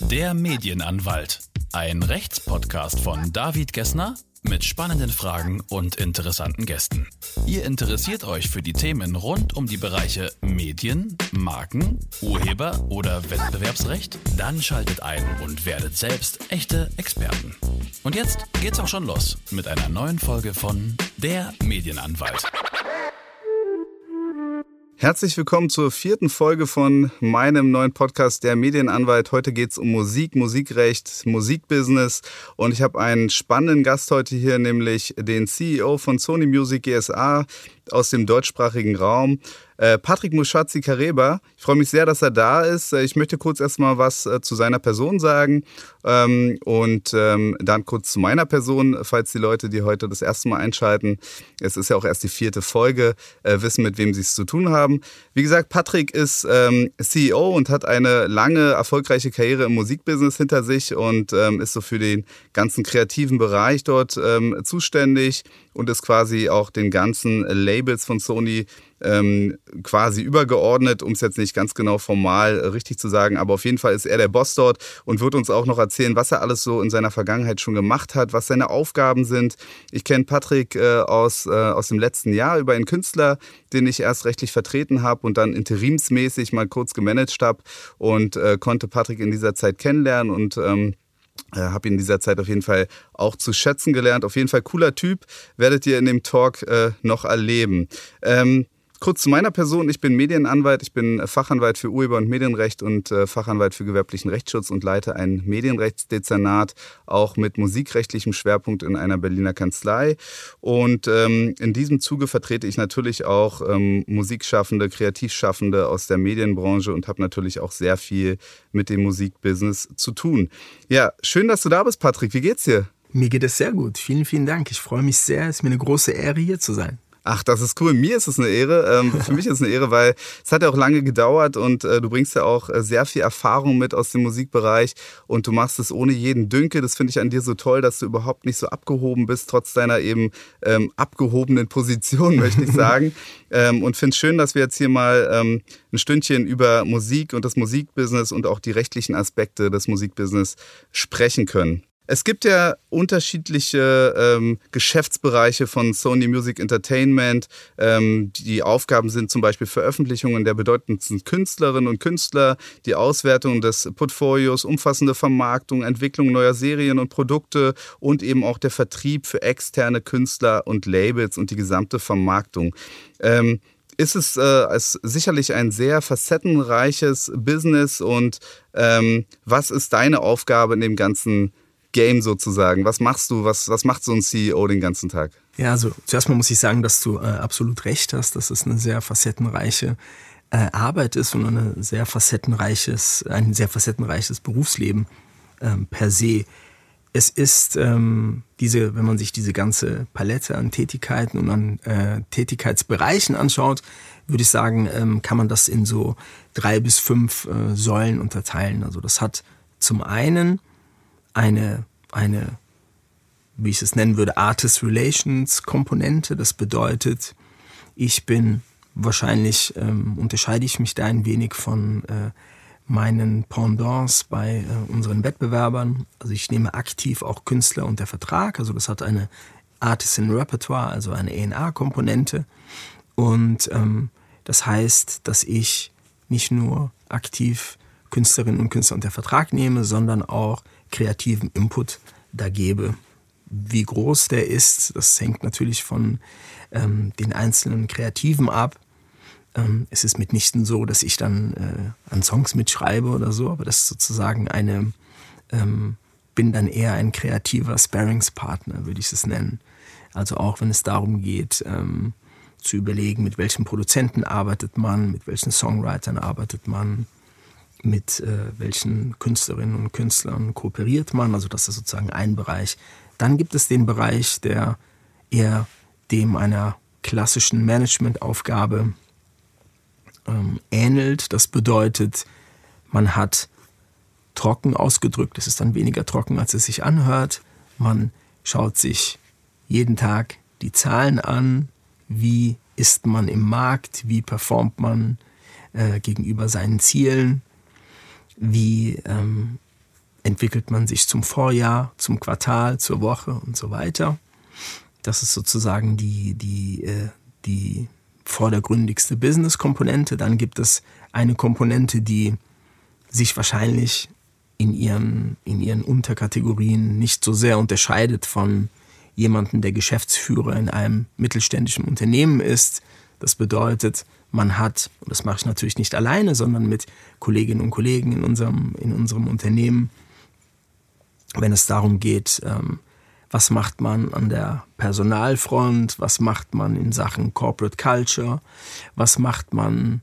Der Medienanwalt. Ein Rechtspodcast von David Gessner mit spannenden Fragen und interessanten Gästen. Ihr interessiert euch für die Themen rund um die Bereiche Medien, Marken, Urheber oder Wettbewerbsrecht? Dann schaltet ein und werdet selbst echte Experten. Und jetzt geht's auch schon los mit einer neuen Folge von Der Medienanwalt. Herzlich willkommen zur vierten Folge von meinem neuen Podcast Der Medienanwalt. Heute geht's um Musik, Musikrecht, Musikbusiness und ich habe einen spannenden Gast heute hier, nämlich den CEO von Sony Music GSA aus dem deutschsprachigen Raum. Äh, Patrick Muschazzi Kareba. Ich freue mich sehr, dass er da ist. Äh, ich möchte kurz erstmal was äh, zu seiner Person sagen ähm, und ähm, dann kurz zu meiner Person, falls die Leute, die heute das erste Mal einschalten, es ist ja auch erst die vierte Folge, wissen, mit wem sie es zu tun haben. Wie gesagt, Patrick ist ähm, CEO und hat eine lange, erfolgreiche Karriere im Musikbusiness hinter sich und ist so für den ganzen kreativen Bereich dort zuständig und ist quasi auch den ganzen Labels von Sony ähm, quasi übergeordnet, um es jetzt nicht ganz genau formal äh, richtig zu sagen, aber auf jeden Fall ist er der Boss dort und wird uns auch noch erzählen, was er alles so in seiner Vergangenheit schon gemacht hat, was seine Aufgaben sind. Ich kenne Patrick äh, aus, äh, aus dem letzten Jahr über einen Künstler, den ich erst rechtlich vertreten habe und dann interimsmäßig mal kurz gemanagt habe und äh, konnte Patrick in dieser Zeit kennenlernen und ähm, äh, habe ihn in dieser Zeit auf jeden Fall auch zu schätzen gelernt. Auf jeden Fall cooler Typ, werdet ihr in dem Talk äh, noch erleben. Ähm, Kurz zu meiner Person. Ich bin Medienanwalt. Ich bin Fachanwalt für Urheber- und Medienrecht und äh, Fachanwalt für gewerblichen Rechtsschutz und leite ein Medienrechtsdezernat, auch mit musikrechtlichem Schwerpunkt in einer Berliner Kanzlei. Und ähm, in diesem Zuge vertrete ich natürlich auch ähm, Musikschaffende, Kreativschaffende aus der Medienbranche und habe natürlich auch sehr viel mit dem Musikbusiness zu tun. Ja, schön, dass du da bist, Patrick. Wie geht's dir? Mir geht es sehr gut. Vielen, vielen Dank. Ich freue mich sehr. Es ist mir eine große Ehre, hier zu sein. Ach, das ist cool. Mir ist es eine Ehre. Ähm, für mich ist es eine Ehre, weil es hat ja auch lange gedauert und äh, du bringst ja auch äh, sehr viel Erfahrung mit aus dem Musikbereich und du machst es ohne jeden Dünkel. Das finde ich an dir so toll, dass du überhaupt nicht so abgehoben bist, trotz deiner eben ähm, abgehobenen Position, möchte ich sagen. ähm, und finde es schön, dass wir jetzt hier mal ähm, ein Stündchen über Musik und das Musikbusiness und auch die rechtlichen Aspekte des Musikbusiness sprechen können. Es gibt ja unterschiedliche ähm, Geschäftsbereiche von Sony Music Entertainment. Ähm, die Aufgaben sind zum Beispiel Veröffentlichungen der bedeutendsten Künstlerinnen und Künstler, die Auswertung des Portfolios, umfassende Vermarktung, Entwicklung neuer Serien und Produkte und eben auch der Vertrieb für externe Künstler und Labels und die gesamte Vermarktung. Ähm, ist es äh, ist sicherlich ein sehr facettenreiches Business und ähm, was ist deine Aufgabe in dem ganzen Game sozusagen? Was machst du? Was, was macht so ein CEO den ganzen Tag? Ja, also zuerst mal muss ich sagen, dass du äh, absolut recht hast, dass es eine sehr facettenreiche äh, Arbeit ist und eine sehr facettenreiches, ein sehr facettenreiches Berufsleben ähm, per se. Es ist ähm, diese, wenn man sich diese ganze Palette an Tätigkeiten und an äh, Tätigkeitsbereichen anschaut, würde ich sagen, ähm, kann man das in so drei bis fünf äh, Säulen unterteilen. Also das hat zum einen eine, eine, wie ich es nennen würde, Artist Relations Komponente. Das bedeutet, ich bin wahrscheinlich, ähm, unterscheide ich mich da ein wenig von äh, meinen Pendants bei äh, unseren Wettbewerbern. Also ich nehme aktiv auch Künstler unter Vertrag. Also das hat eine Artist in Repertoire, also eine ENA-Komponente. Und ähm, das heißt, dass ich nicht nur aktiv Künstlerinnen und Künstler unter Vertrag nehme, sondern auch kreativen Input da gebe. Wie groß der ist, das hängt natürlich von ähm, den einzelnen Kreativen ab. Ähm, es ist mitnichten so, dass ich dann äh, an Songs mitschreibe oder so, aber das ist sozusagen eine, ähm, bin dann eher ein kreativer Sparingspartner, würde ich es nennen. Also auch wenn es darum geht, ähm, zu überlegen, mit welchen Produzenten arbeitet man, mit welchen Songwritern arbeitet man, mit äh, welchen Künstlerinnen und Künstlern kooperiert man. Also das ist sozusagen ein Bereich. Dann gibt es den Bereich, der eher dem einer klassischen Managementaufgabe ähm, ähnelt. Das bedeutet, man hat trocken ausgedrückt, es ist dann weniger trocken, als es sich anhört. Man schaut sich jeden Tag die Zahlen an, wie ist man im Markt, wie performt man äh, gegenüber seinen Zielen, wie ähm, entwickelt man sich zum Vorjahr, zum Quartal, zur Woche und so weiter. Das ist sozusagen die, die, äh, die vordergründigste Business-Komponente. Dann gibt es eine Komponente, die sich wahrscheinlich in ihren, in ihren Unterkategorien nicht so sehr unterscheidet von jemandem, der Geschäftsführer in einem mittelständischen Unternehmen ist. Das bedeutet, man hat, und das mache ich natürlich nicht alleine, sondern mit Kolleginnen und Kollegen in unserem, in unserem Unternehmen, wenn es darum geht, ähm, was macht man an der Personalfront, was macht man in Sachen Corporate Culture, was macht man,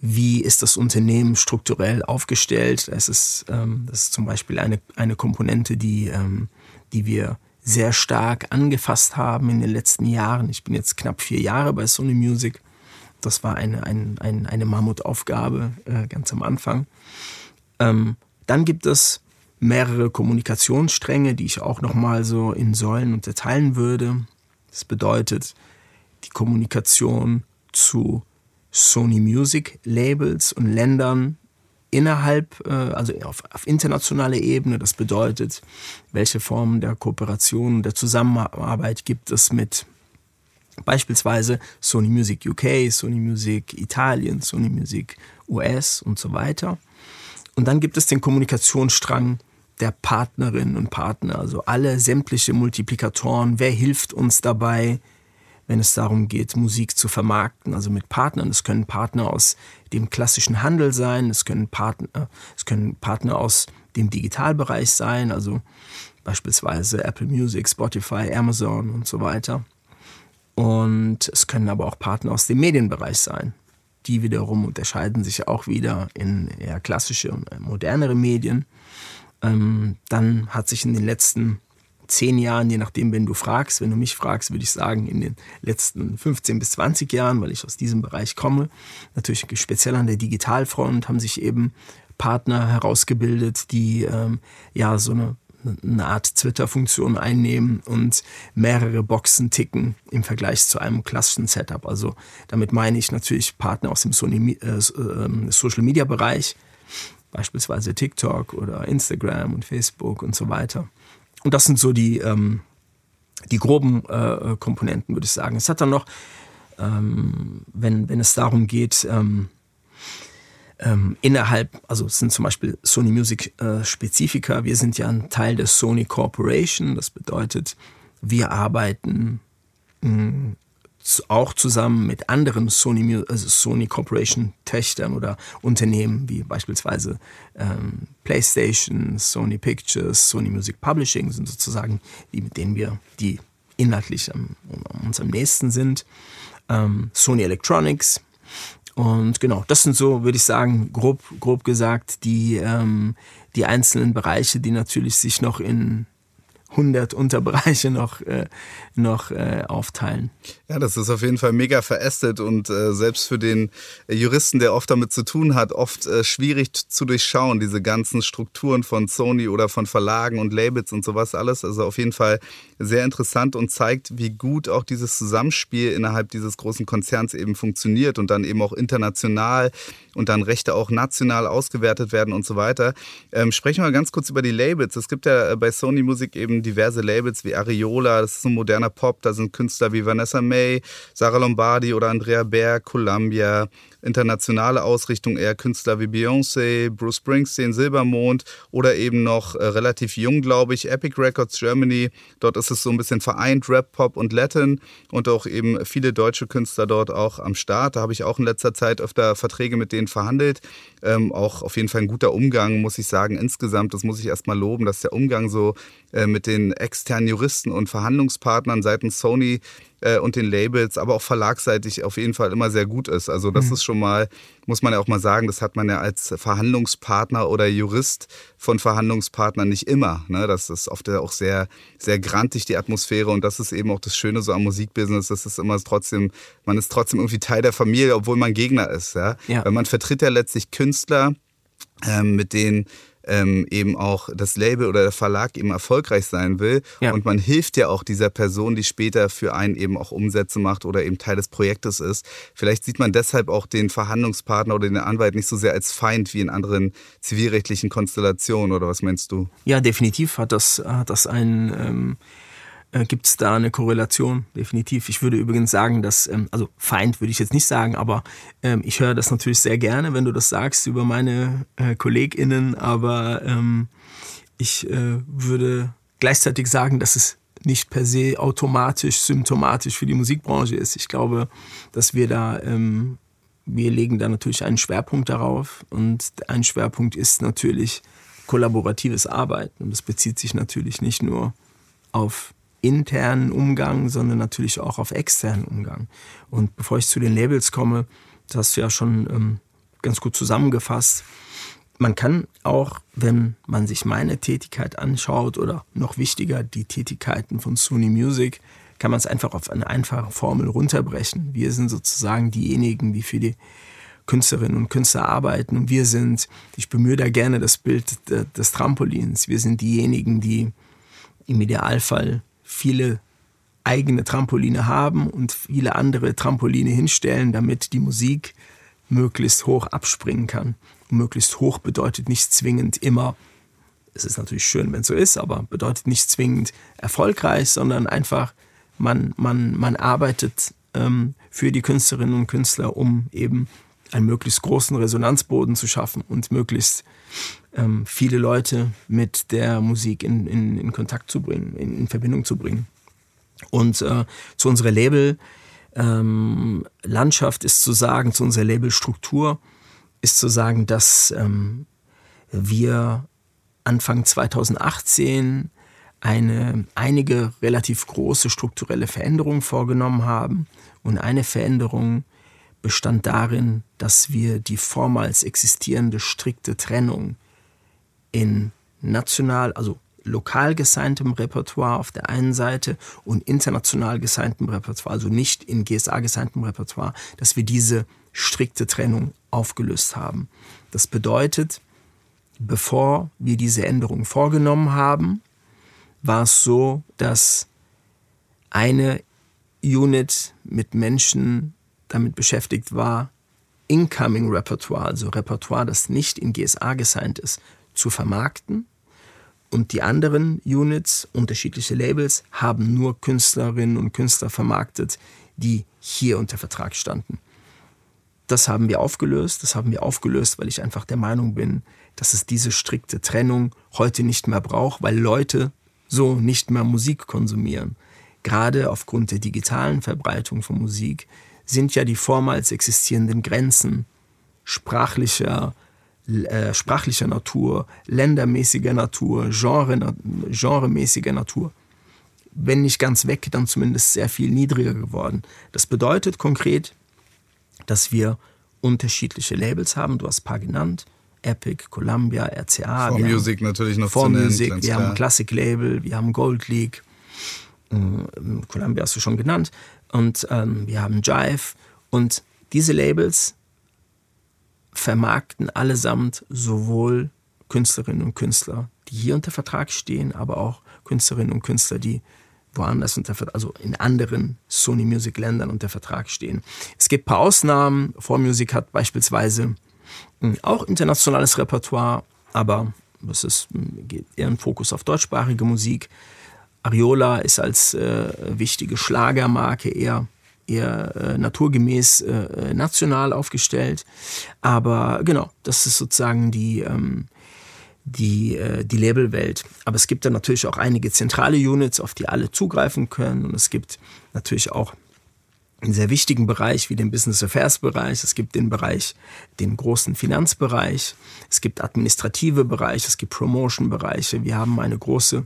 wie ist das Unternehmen strukturell aufgestellt. Das ist, ähm, das ist zum Beispiel eine, eine Komponente, die, ähm, die wir sehr stark angefasst haben in den letzten Jahren. Ich bin jetzt knapp vier Jahre bei Sony Music. Das war eine, ein, ein, eine Mammutaufgabe äh, ganz am Anfang. Ähm, dann gibt es mehrere Kommunikationsstränge, die ich auch nochmal so in Säulen unterteilen würde. Das bedeutet die Kommunikation zu Sony Music Labels und Ländern innerhalb, äh, also auf, auf internationaler Ebene. Das bedeutet, welche Formen der Kooperation und der Zusammenarbeit gibt es mit beispielsweise Sony Music UK, Sony Music Italien, Sony Music US und so weiter. Und dann gibt es den Kommunikationsstrang der Partnerinnen und Partner, also alle sämtliche Multiplikatoren. Wer hilft uns dabei, wenn es darum geht, Musik zu vermarkten, also mit Partnern. Es können Partner aus dem klassischen Handel sein, es können Partner, es können Partner aus dem Digitalbereich sein, also beispielsweise Apple Music, Spotify, Amazon und so weiter. Und es können aber auch Partner aus dem Medienbereich sein. Die wiederum unterscheiden sich auch wieder in eher klassische und modernere Medien. Ähm, dann hat sich in den letzten zehn Jahren, je nachdem, wenn du fragst, wenn du mich fragst, würde ich sagen, in den letzten 15 bis 20 Jahren, weil ich aus diesem Bereich komme, natürlich speziell an der Digitalfront, haben sich eben Partner herausgebildet, die ähm, ja so eine, eine Art Twitter-Funktion einnehmen und mehrere Boxen ticken im Vergleich zu einem klassischen Setup. Also damit meine ich natürlich Partner aus dem Sony, äh, äh, Social-Media-Bereich, beispielsweise TikTok oder Instagram und Facebook und so weiter. Und das sind so die, ähm, die groben äh, Komponenten, würde ich sagen. Es hat dann noch, ähm, wenn, wenn es darum geht, ähm, ähm, innerhalb, also sind zum Beispiel Sony Music äh, Spezifika, wir sind ja ein Teil der Sony Corporation, das bedeutet, wir arbeiten mh, auch zusammen mit anderen Sony, also Sony Corporation Töchtern oder Unternehmen wie beispielsweise ähm, PlayStation, Sony Pictures, Sony Music Publishing sind sozusagen die, mit denen wir die inhaltlich am, uns am nächsten sind. Ähm, Sony Electronics. Und genau, das sind so, würde ich sagen, grob, grob gesagt, die, ähm, die einzelnen Bereiche, die natürlich sich noch in 100 Unterbereiche noch, äh, noch äh, aufteilen. Ja, das ist auf jeden Fall mega verästet und äh, selbst für den Juristen, der oft damit zu tun hat, oft äh, schwierig zu durchschauen, diese ganzen Strukturen von Sony oder von Verlagen und Labels und sowas alles. Also auf jeden Fall sehr interessant und zeigt, wie gut auch dieses Zusammenspiel innerhalb dieses großen Konzerns eben funktioniert und dann eben auch international und dann Rechte auch national ausgewertet werden und so weiter. Ähm, sprechen wir mal ganz kurz über die Labels. Es gibt ja bei Sony Musik eben diverse Labels wie Ariola, das ist ein moderner Pop, da sind Künstler wie Vanessa May, Sarah Lombardi oder Andrea Berg, Columbia, internationale Ausrichtung eher Künstler wie Beyoncé, Bruce Springsteen, Silbermond oder eben noch äh, relativ jung, glaube ich, Epic Records Germany. Dort ist es so ein bisschen vereint, Rap, Pop und Latin und auch eben viele deutsche Künstler dort auch am Start. Da habe ich auch in letzter Zeit öfter Verträge mit denen verhandelt. Ähm, auch auf jeden Fall ein guter Umgang, muss ich sagen. Insgesamt, das muss ich erstmal loben, dass der Umgang so äh, mit den externen Juristen und Verhandlungspartnern seitens Sony äh, und den Labels, aber auch verlagsseitig auf jeden Fall immer sehr gut ist. Also das mhm. ist schon mal, muss man ja auch mal sagen, das hat man ja als Verhandlungspartner oder Jurist von Verhandlungspartnern nicht immer. Ne? Das ist oft auch sehr, sehr grantig, die Atmosphäre. Und das ist eben auch das Schöne so am Musikbusiness. Das ist immer trotzdem, man ist trotzdem irgendwie Teil der Familie, obwohl man Gegner ist. Ja? ja. Weil man vertritt ja letztlich Künstler, ähm, mit denen ähm, eben auch das Label oder der Verlag eben erfolgreich sein will. Ja. Und man hilft ja auch dieser Person, die später für einen eben auch Umsätze macht oder eben Teil des Projektes ist. Vielleicht sieht man deshalb auch den Verhandlungspartner oder den Anwalt nicht so sehr als Feind wie in anderen zivilrechtlichen Konstellationen oder was meinst du? Ja, definitiv hat das, hat das ein ähm, äh, gibt es da eine Korrelation, definitiv. Ich würde übrigens sagen, dass, ähm, also Feind würde ich jetzt nicht sagen, aber ähm, ich höre das natürlich sehr gerne, wenn du das sagst über meine äh, KollegInnen, aber ähm, ich äh, würde gleichzeitig sagen, dass es nicht per se automatisch symptomatisch für die Musikbranche ist. Ich glaube, dass wir da, ähm, wir legen da natürlich einen Schwerpunkt darauf und ein Schwerpunkt ist natürlich kollaboratives Arbeiten und das bezieht sich natürlich nicht nur auf internen Umgang, sondern natürlich auch auf externen Umgang. Und bevor ich zu den Labels komme, das hast du ja schon ähm, ganz gut zusammengefasst. Man kann auch, wenn man sich meine Tätigkeit anschaut oder noch wichtiger die Tätigkeiten von Sony Music, kann man es einfach auf eine einfache Formel runterbrechen. Wir sind sozusagen diejenigen, die für die Künstlerinnen und Künstler arbeiten und wir sind, ich bemühe da gerne das Bild des Trampolins, wir sind diejenigen, die im Idealfall viele eigene Trampoline haben und viele andere Trampoline hinstellen, damit die Musik möglichst hoch abspringen kann. Und möglichst hoch bedeutet nicht zwingend immer, es ist natürlich schön, wenn es so ist, aber bedeutet nicht zwingend erfolgreich, sondern einfach, man, man, man arbeitet ähm, für die Künstlerinnen und Künstler, um eben einen möglichst großen Resonanzboden zu schaffen und möglichst ähm, viele Leute mit der Musik in, in, in Kontakt zu bringen, in, in Verbindung zu bringen. Und äh, zu unserer Label-Landschaft ähm, ist zu sagen, zu unserer Labelstruktur ist zu sagen, dass ähm, wir Anfang 2018 eine, einige relativ große strukturelle Veränderungen vorgenommen haben. Und eine Veränderung bestand darin, dass wir die vormals existierende strikte Trennung in national, also lokal gesigntem Repertoire auf der einen Seite und international gesigntem Repertoire, also nicht in GSA gesigntem Repertoire, dass wir diese strikte Trennung aufgelöst haben. Das bedeutet, bevor wir diese Änderung vorgenommen haben, war es so, dass eine Unit mit Menschen damit beschäftigt war, Incoming Repertoire, also Repertoire, das nicht in GSA gesigned ist, zu vermarkten. Und die anderen Units, unterschiedliche Labels, haben nur Künstlerinnen und Künstler vermarktet, die hier unter Vertrag standen. Das haben wir aufgelöst. Das haben wir aufgelöst, weil ich einfach der Meinung bin, dass es diese strikte Trennung heute nicht mehr braucht, weil Leute so nicht mehr Musik konsumieren. Gerade aufgrund der digitalen Verbreitung von Musik sind ja die vormals existierenden Grenzen sprachlicher, äh, sprachlicher Natur, ländermäßiger Natur, Genre, genremäßiger Natur, wenn nicht ganz weg, dann zumindest sehr viel niedriger geworden. Das bedeutet konkret, dass wir unterschiedliche Labels haben. Du hast ein paar genannt. Epic, Columbia, RCA. For Music natürlich noch For Music, nennen, wir klar. haben ein Classic Label, wir haben Gold League. Ähm, Columbia hast du schon genannt. Und ähm, wir haben Jive. Und diese Labels vermarkten allesamt sowohl Künstlerinnen und Künstler, die hier unter Vertrag stehen, aber auch Künstlerinnen und Künstler, die woanders unter also in anderen Sony Music Ländern unter Vertrag stehen. Es gibt ein paar Ausnahmen. 4Music hat beispielsweise hm, auch internationales Repertoire, aber es ist hm, eher ein Fokus auf deutschsprachige Musik. Ariola ist als äh, wichtige Schlagermarke eher eher äh, naturgemäß äh, national aufgestellt. Aber genau, das ist sozusagen die, ähm, die, äh, die Labelwelt. Aber es gibt dann natürlich auch einige zentrale Units, auf die alle zugreifen können. Und es gibt natürlich auch einen sehr wichtigen Bereich wie den Business Affairs Bereich. Es gibt den Bereich, den großen Finanzbereich. Es gibt administrative Bereiche. Es gibt Promotion Bereiche. Wir haben eine große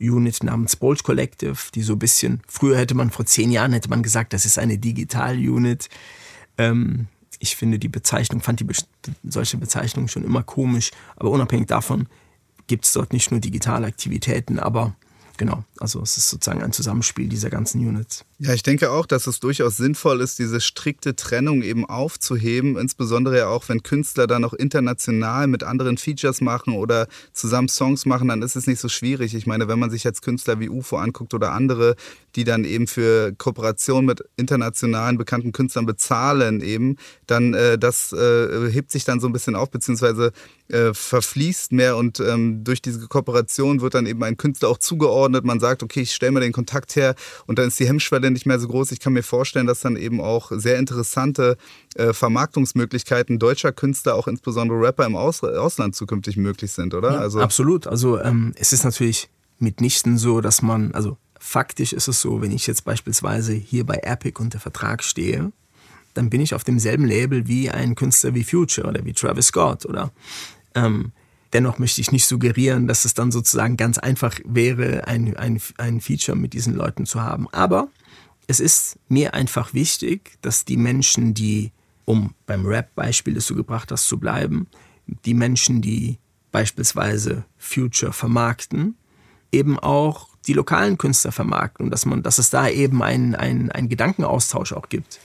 Unit namens Bolt Collective, die so ein bisschen, früher hätte man, vor zehn Jahren hätte man gesagt, das ist eine Digital-Unit. Ähm, ich finde die Bezeichnung, fand die solche Bezeichnungen schon immer komisch, aber unabhängig davon gibt es dort nicht nur digitale Aktivitäten, aber genau, also es ist sozusagen ein Zusammenspiel dieser ganzen Units. Ja, ich denke auch, dass es durchaus sinnvoll ist, diese strikte Trennung eben aufzuheben, insbesondere ja auch, wenn Künstler dann noch international mit anderen Features machen oder zusammen Songs machen, dann ist es nicht so schwierig. Ich meine, wenn man sich jetzt Künstler wie UFO anguckt oder andere, die dann eben für Kooperation mit internationalen bekannten Künstlern bezahlen eben, dann äh, das äh, hebt sich dann so ein bisschen auf, beziehungsweise äh, verfließt mehr und ähm, durch diese Kooperation wird dann eben ein Künstler auch zugeordnet. Man sagt, okay, ich stelle mir den Kontakt her und dann ist die Hemmschwelle nicht mehr so groß. Ich kann mir vorstellen, dass dann eben auch sehr interessante äh, Vermarktungsmöglichkeiten deutscher Künstler, auch insbesondere Rapper im Aus Ausland zukünftig möglich sind, oder? Ja, also absolut. Also ähm, es ist natürlich mitnichten so, dass man, also faktisch ist es so, wenn ich jetzt beispielsweise hier bei Epic unter Vertrag stehe, dann bin ich auf demselben Label wie ein Künstler wie Future oder wie Travis Scott oder ähm, dennoch möchte ich nicht suggerieren, dass es dann sozusagen ganz einfach wäre, ein, ein, ein Feature mit diesen Leuten zu haben. Aber es ist mir einfach wichtig, dass die Menschen, die, um beim Rap-Beispiel, das du gebracht hast, zu bleiben, die Menschen, die beispielsweise Future vermarkten, eben auch die lokalen Künstler vermarkten und dass man, dass es da eben einen, einen, einen Gedankenaustausch auch gibt.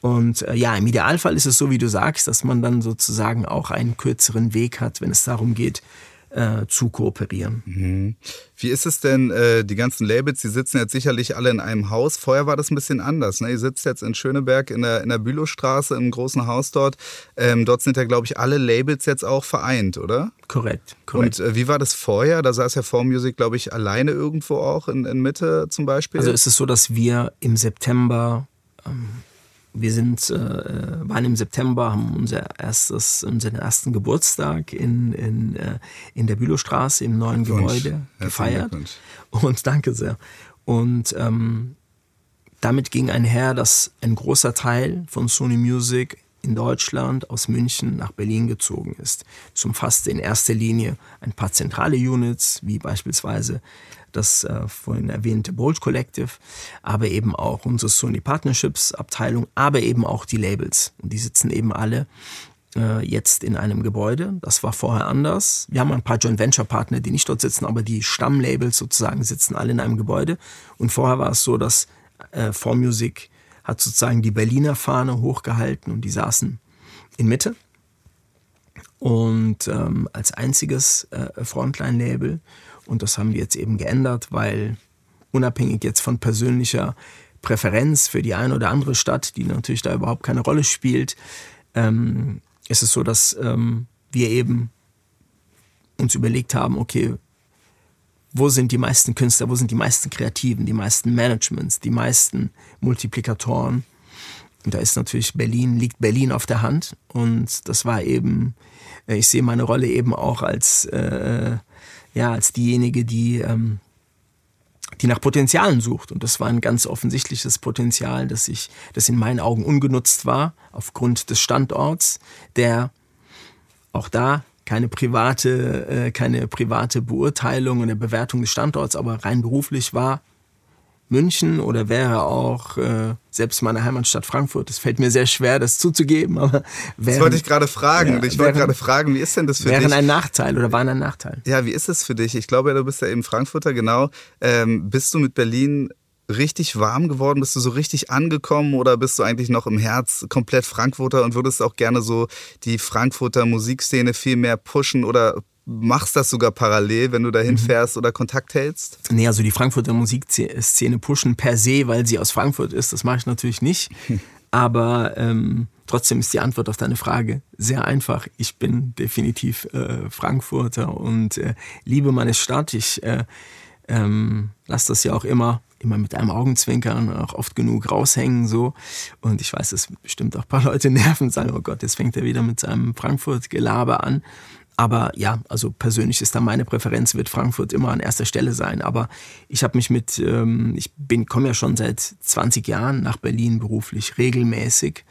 Und äh, ja, im Idealfall ist es so, wie du sagst, dass man dann sozusagen auch einen kürzeren Weg hat, wenn es darum geht, äh, zu kooperieren. Mhm. Wie ist es denn, äh, die ganzen Labels, die sitzen jetzt sicherlich alle in einem Haus. Vorher war das ein bisschen anders. Ne? Ihr sitzt jetzt in Schöneberg in der, in der Bülowstraße im großen Haus dort. Ähm, dort sind ja, glaube ich, alle Labels jetzt auch vereint, oder? Korrekt, korrekt. Und äh, wie war das vorher? Da saß ja 4Music, glaube ich, alleine irgendwo auch in, in Mitte zum Beispiel. Also ist es so, dass wir im September ähm, wir sind, äh, waren im September, haben unser erstes, unseren ersten Geburtstag in, in, äh, in der Bülowstraße im neuen Gebäude gefeiert. Und danke sehr. Und ähm, damit ging einher, dass ein großer Teil von Sony Music in Deutschland aus München nach Berlin gezogen ist. Es umfasste in erster Linie ein paar zentrale Units, wie beispielsweise das äh, vorhin erwähnte Bold Collective, aber eben auch unsere Sony Partnerships Abteilung, aber eben auch die Labels. Und die sitzen eben alle äh, jetzt in einem Gebäude. Das war vorher anders. Wir haben ein paar Joint Venture Partner, die nicht dort sitzen, aber die Stammlabels sozusagen sitzen alle in einem Gebäude. Und vorher war es so, dass äh, 4Music hat sozusagen die Berliner Fahne hochgehalten und die saßen in Mitte. Und ähm, als einziges äh, Frontline-Label und das haben wir jetzt eben geändert, weil unabhängig jetzt von persönlicher Präferenz für die eine oder andere Stadt, die natürlich da überhaupt keine Rolle spielt, ähm, ist es so, dass ähm, wir eben uns überlegt haben, okay, wo sind die meisten Künstler, wo sind die meisten Kreativen, die meisten Managements, die meisten Multiplikatoren. Und da ist natürlich Berlin, liegt Berlin auf der Hand. Und das war eben, äh, ich sehe meine Rolle eben auch als äh, ja, als diejenige, die, ähm, die nach Potenzialen sucht. Und das war ein ganz offensichtliches Potenzial, das, ich, das in meinen Augen ungenutzt war, aufgrund des Standorts, der auch da keine private, äh, keine private Beurteilung und Bewertung des Standorts, aber rein beruflich war München oder wäre auch äh, selbst meine Heimatstadt Frankfurt. Es fällt mir sehr schwer, das zuzugeben, aber wären, Das wollte ich gerade fragen. Ja, ich wollte gerade fragen, wie ist denn das für wären dich? Wären ein Nachteil oder waren ein Nachteil? Ja, wie ist es für dich? Ich glaube, du bist ja eben Frankfurter, genau. Ähm, bist du mit Berlin richtig warm geworden? Bist du so richtig angekommen oder bist du eigentlich noch im Herz komplett Frankfurter und würdest auch gerne so die Frankfurter Musikszene viel mehr pushen oder machst das sogar parallel, wenn du dahin mhm. fährst oder Kontakt hältst? Nee, also die Frankfurter Musikszene pushen per se, weil sie aus Frankfurt ist, das mache ich natürlich nicht. Aber ähm, trotzdem ist die Antwort auf deine Frage sehr einfach. Ich bin definitiv äh, Frankfurter und äh, liebe meine Stadt. Ich äh, ähm, lasse das ja auch immer immer mit einem Augenzwinkern auch oft genug raushängen so und ich weiß, dass bestimmt auch ein paar Leute nerven und sagen, oh Gott, jetzt fängt er wieder mit seinem Frankfurt-Gelaber an aber ja, also persönlich ist da meine Präferenz, wird Frankfurt immer an erster Stelle sein. Aber ich habe mich mit, ähm, ich bin, komme ja schon seit 20 Jahren nach Berlin beruflich regelmäßig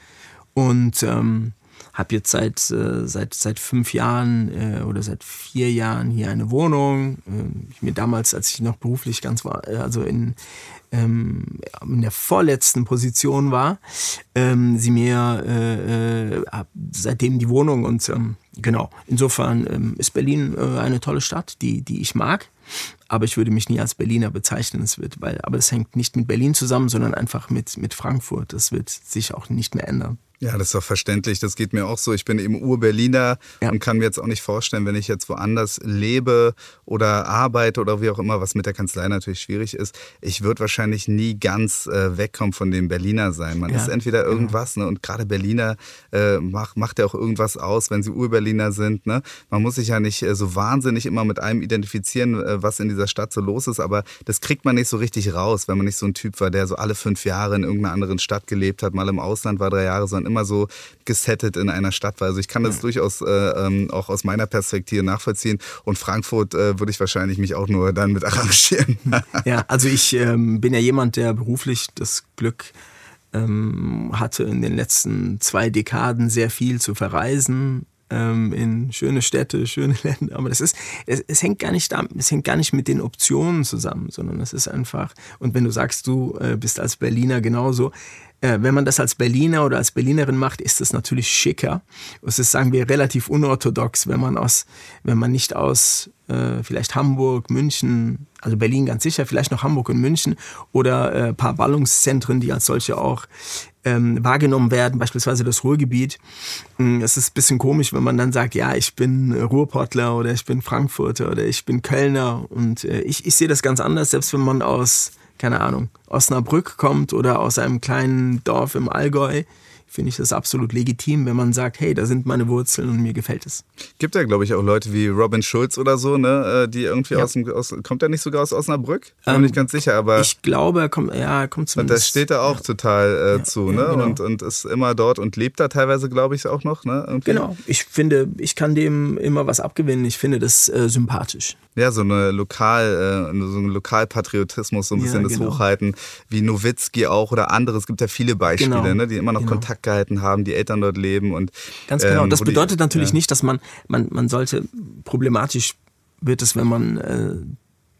und ähm, habe jetzt seit, äh, seit, seit fünf Jahren äh, oder seit vier Jahren hier eine Wohnung. Äh, ich mir damals, als ich noch beruflich ganz war, äh, also in, ähm, in der vorletzten Position war, ähm, sie mir äh, äh, seitdem die Wohnung und ähm, genau. Insofern ähm, ist Berlin äh, eine tolle Stadt, die, die ich mag. Aber ich würde mich nie als Berliner bezeichnen. Es wird, weil, aber es hängt nicht mit Berlin zusammen, sondern einfach mit, mit Frankfurt. Das wird sich auch nicht mehr ändern. Ja, das ist doch verständlich. Das geht mir auch so. Ich bin eben Ur-Berliner ja. und kann mir jetzt auch nicht vorstellen, wenn ich jetzt woanders lebe oder arbeite oder wie auch immer, was mit der Kanzlei natürlich schwierig ist. Ich würde wahrscheinlich nie ganz äh, wegkommen von dem Berliner sein. Man ja. ist entweder irgendwas, ne? Und gerade Berliner äh, macht, macht ja auch irgendwas aus, wenn sie Ur-Berliner sind. Ne? Man muss sich ja nicht äh, so wahnsinnig immer mit einem identifizieren, äh, was in dieser Stadt so los ist, aber das kriegt man nicht so richtig raus, wenn man nicht so ein Typ war, der so alle fünf Jahre in irgendeiner anderen Stadt gelebt hat, mal im Ausland war drei Jahre, sondern immer so gesettet in einer Stadt war. Also ich kann das ja. durchaus äh, ähm, auch aus meiner Perspektive nachvollziehen. Und Frankfurt äh, würde ich wahrscheinlich mich auch nur dann mit arrangieren. ja, also ich ähm, bin ja jemand, der beruflich das Glück ähm, hatte, in den letzten zwei Dekaden sehr viel zu verreisen ähm, in schöne Städte, schöne Länder. Aber das ist, es, es, hängt gar nicht da, es hängt gar nicht mit den Optionen zusammen, sondern es ist einfach, und wenn du sagst, du äh, bist als Berliner genauso, wenn man das als Berliner oder als Berlinerin macht, ist das natürlich schicker. Es ist, sagen wir, relativ unorthodox, wenn man aus, wenn man nicht aus äh, vielleicht Hamburg, München, also Berlin ganz sicher, vielleicht noch Hamburg und München oder äh, paar Ballungszentren, die als solche auch ähm, wahrgenommen werden, beispielsweise das Ruhrgebiet. Hm, es ist ein bisschen komisch, wenn man dann sagt, ja, ich bin Ruhrpottler oder ich bin Frankfurter oder ich bin Kölner und äh, ich, ich sehe das ganz anders, selbst wenn man aus keine Ahnung, Osnabrück kommt oder aus einem kleinen Dorf im Allgäu, finde ich das absolut legitim, wenn man sagt, hey, da sind meine Wurzeln und mir gefällt es. Gibt ja, glaube ich, auch Leute wie Robin Schulz oder so, ne, äh, die irgendwie ja. aus dem, aus, kommt er nicht sogar aus Osnabrück? Bin ähm, nicht ganz sicher, aber. Ich glaube, er kommt, ja, er kommt zumindest. Und das steht da auch ja. total äh, ja, zu, ne, genau. und, und ist immer dort und lebt da teilweise, glaube ich, auch noch, ne? Irgendwie. Genau. Ich finde, ich kann dem immer was abgewinnen. Ich finde das äh, sympathisch. Ja, so eine Lokal, äh, so ein Lokalpatriotismus, so ein bisschen das genau. Hochhalten, wie Nowitzki auch oder andere. Es gibt ja viele Beispiele, genau. ne, die immer noch genau. Kontakt gehalten haben, die Eltern dort leben und ganz genau. Ähm, das bedeutet die, natürlich ja. nicht, dass man man man sollte problematisch wird es, wenn man äh,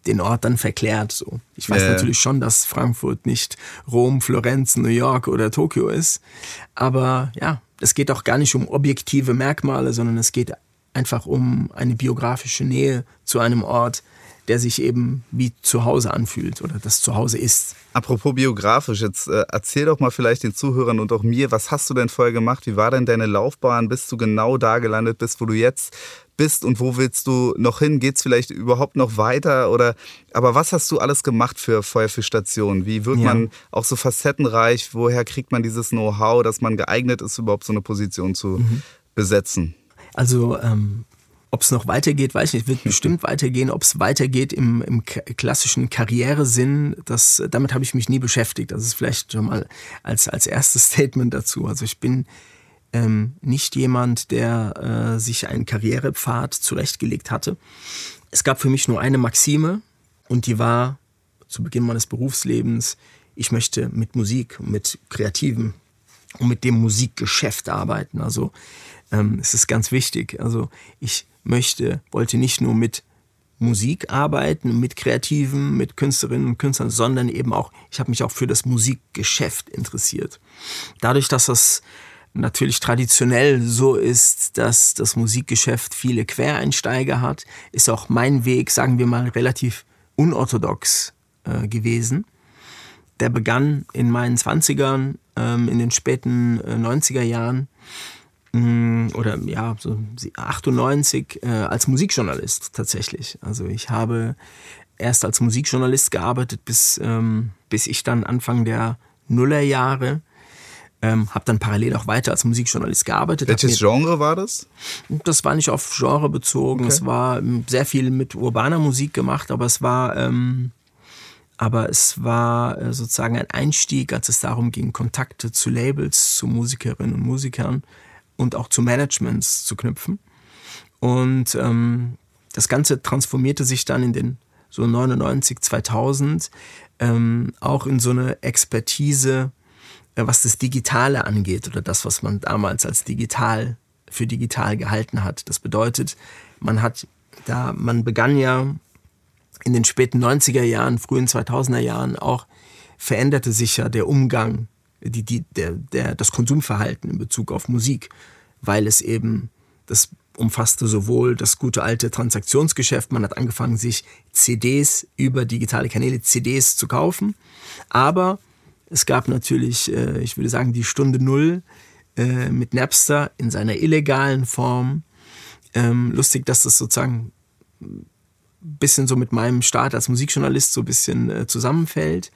den Ort dann verklärt. So. Ich weiß ja. natürlich schon, dass Frankfurt nicht Rom, Florenz, New York oder Tokio ist, aber ja, es geht auch gar nicht um objektive Merkmale, sondern es geht einfach um eine biografische Nähe zu einem Ort, der sich eben wie zu Hause anfühlt oder das zu Hause ist. Apropos biografisch, jetzt äh, erzähl doch mal vielleicht den Zuhörern und auch mir, was hast du denn vorher gemacht? Wie war denn deine Laufbahn, bis du genau da gelandet bist, wo du jetzt bist und wo willst du noch hin? Geht es vielleicht überhaupt noch weiter? Oder aber was hast du alles gemacht für vorher für Stationen? Wie wird ja. man auch so facettenreich? Woher kriegt man dieses Know-how, dass man geeignet ist, überhaupt so eine Position zu mhm. besetzen? Also ähm, ob es noch weitergeht, weiß ich nicht. Wird bestimmt weitergehen. Ob es weitergeht im, im klassischen Karrieresinn, das, damit habe ich mich nie beschäftigt. Das ist vielleicht schon mal als, als erstes Statement dazu. Also ich bin ähm, nicht jemand, der äh, sich einen Karrierepfad zurechtgelegt hatte. Es gab für mich nur eine Maxime und die war zu Beginn meines Berufslebens, ich möchte mit Musik, mit Kreativen und mit dem Musikgeschäft arbeiten. Also ähm, es ist ganz wichtig. Also ich möchte, wollte nicht nur mit Musik arbeiten, mit Kreativen, mit Künstlerinnen und Künstlern, sondern eben auch, ich habe mich auch für das Musikgeschäft interessiert. Dadurch, dass das natürlich traditionell so ist, dass das Musikgeschäft viele Quereinsteiger hat, ist auch mein Weg, sagen wir mal, relativ unorthodox äh, gewesen. Der begann in meinen Zwanzigern, ähm, in den späten äh, 90er Jahren oder ja, so 98 äh, als Musikjournalist tatsächlich. Also ich habe erst als Musikjournalist gearbeitet, bis, ähm, bis ich dann Anfang der Nullerjahre ähm, habe dann parallel auch weiter als Musikjournalist gearbeitet. Welches Genre war das? Das war nicht auf Genre bezogen. Okay. Es war ähm, sehr viel mit urbaner Musik gemacht, aber es war, ähm, aber es war äh, sozusagen ein Einstieg, als es darum ging, Kontakte zu Labels, zu Musikerinnen und Musikern und auch zu Managements zu knüpfen. Und ähm, das Ganze transformierte sich dann in den so 99, 2000 ähm, auch in so eine Expertise, äh, was das Digitale angeht oder das, was man damals als digital für digital gehalten hat. Das bedeutet, man hat da, man begann ja in den späten 90er Jahren, frühen 2000er Jahren auch, veränderte sich ja der Umgang, die, die, der, der, das Konsumverhalten in Bezug auf Musik, weil es eben, das umfasste sowohl das gute alte Transaktionsgeschäft, man hat angefangen, sich CDs über digitale Kanäle, CDs zu kaufen, aber es gab natürlich, äh, ich würde sagen, die Stunde Null äh, mit Napster in seiner illegalen Form. Ähm, lustig, dass das sozusagen bisschen so mit meinem Start als Musikjournalist so ein bisschen äh, zusammenfällt.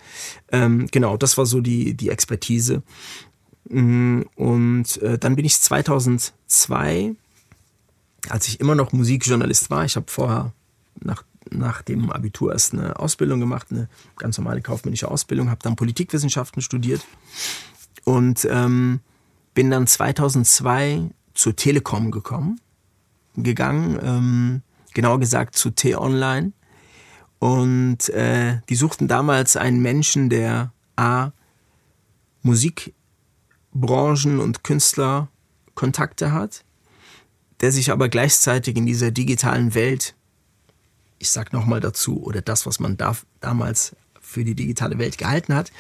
Ähm, genau, das war so die, die Expertise. Mm, und äh, dann bin ich 2002, als ich immer noch Musikjournalist war, ich habe vorher nach nach dem Abitur erst eine Ausbildung gemacht, eine ganz normale kaufmännische Ausbildung, habe dann Politikwissenschaften studiert und ähm, bin dann 2002 zur Telekom gekommen, gegangen, ähm, genauer gesagt zu T-Online. Und äh, die suchten damals einen Menschen, der A, Musikbranchen und Künstlerkontakte hat, der sich aber gleichzeitig in dieser digitalen Welt ich sag nochmal dazu, oder das, was man da, damals für die digitale Welt gehalten hat,